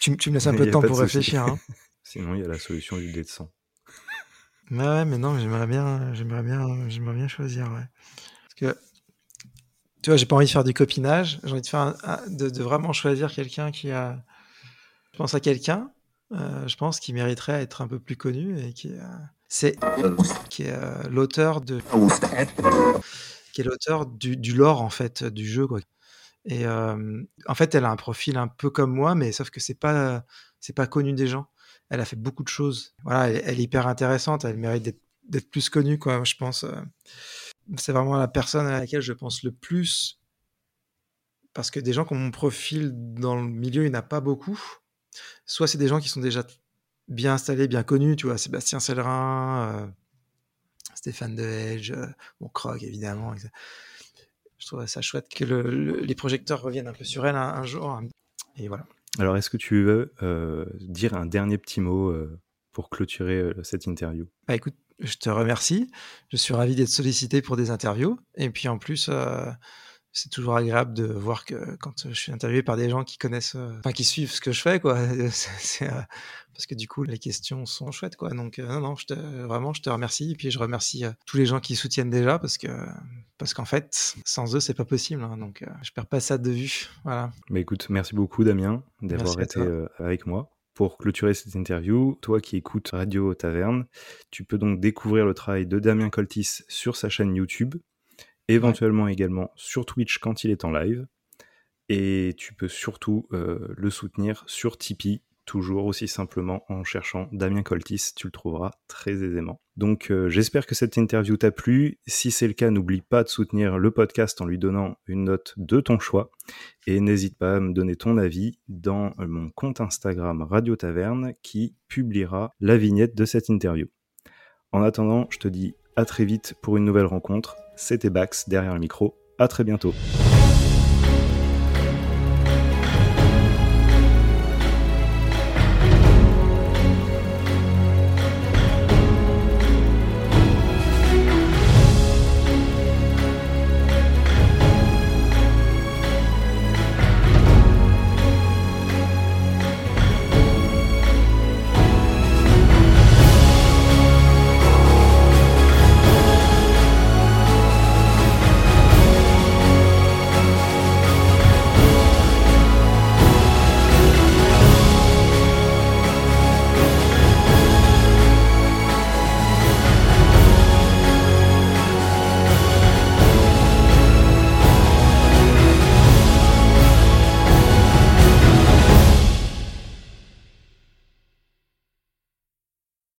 Speaker 2: Tu, me laisses un peu de temps pour réfléchir. Hein.
Speaker 1: Sinon, il y a la solution du dé de sang.
Speaker 2: Ouais, mais non, j'aimerais bien, j'aimerais bien, j'aimerais bien choisir, ouais. Parce que, tu vois, j'ai pas envie de faire du copinage, j'ai envie de faire de, vraiment choisir quelqu'un qui a. Je pense à quelqu'un, euh, je pense, qui mériterait être un peu plus connu et qui, c'est, qui est euh, l'auteur de, qui est l'auteur du, lore en fait du jeu, quoi. Et en fait, elle a un profil un peu comme moi, mais sauf que c'est pas, c'est pas connu des gens elle a fait beaucoup de choses. Voilà, elle, est hyper intéressante, elle mérite d'être plus connue, je pense. C'est vraiment la personne à laquelle je pense le plus. Parce que des gens qui ont mon profil dans le milieu, il n'y en a pas beaucoup. Soit c'est des gens qui sont déjà bien installés, bien connus, tu vois, Sébastien Sellerin, Stéphane Dehege, mon Krog évidemment. Je trouve ça chouette que les projecteurs reviennent un peu sur elle un, jour. Et voilà.
Speaker 1: Alors, est-ce que tu veux dire un dernier petit mot pour clôturer cette interview?
Speaker 2: Bah écoute, je te remercie. Je suis ravi d'être sollicité pour des interviews. Et puis en plus, euh, c'est toujours agréable de voir que quand je suis interviewé par des gens qui connaissent, euh, enfin qui suivent ce que je fais, quoi. C'est, euh, parce que du coup, les questions sont chouettes, quoi. Donc non, non, je te, vraiment, je te remercie. Et puis je remercie tous les gens qui soutiennent déjà, parce que parce qu'en fait, sans eux, c'est pas possible. Hein. donc je perds pas ça de vue. Voilà.
Speaker 1: Mais écoute, merci beaucoup, Damien, d'avoir été avec moi. Pour clôturer cette interview, toi qui écoutes Radio Taverne, tu peux donc découvrir le travail de Damien Coltis sur sa chaîne YouTube, éventuellement également sur Twitch quand il est en live, et tu peux surtout euh, le soutenir sur Tipeee toujours aussi simplement en cherchant Damien Coltis, tu le trouveras très aisément. Donc euh, j'espère que cette interview t'a plu. Si c'est le cas, n'oublie pas de soutenir le podcast en lui donnant une note de ton choix et n'hésite pas à me donner ton avis dans mon compte Instagram Radio Taverne qui publiera la vignette de cette interview. En attendant, je te dis à très vite pour une nouvelle rencontre. C'était Bax derrière le micro. À très bientôt.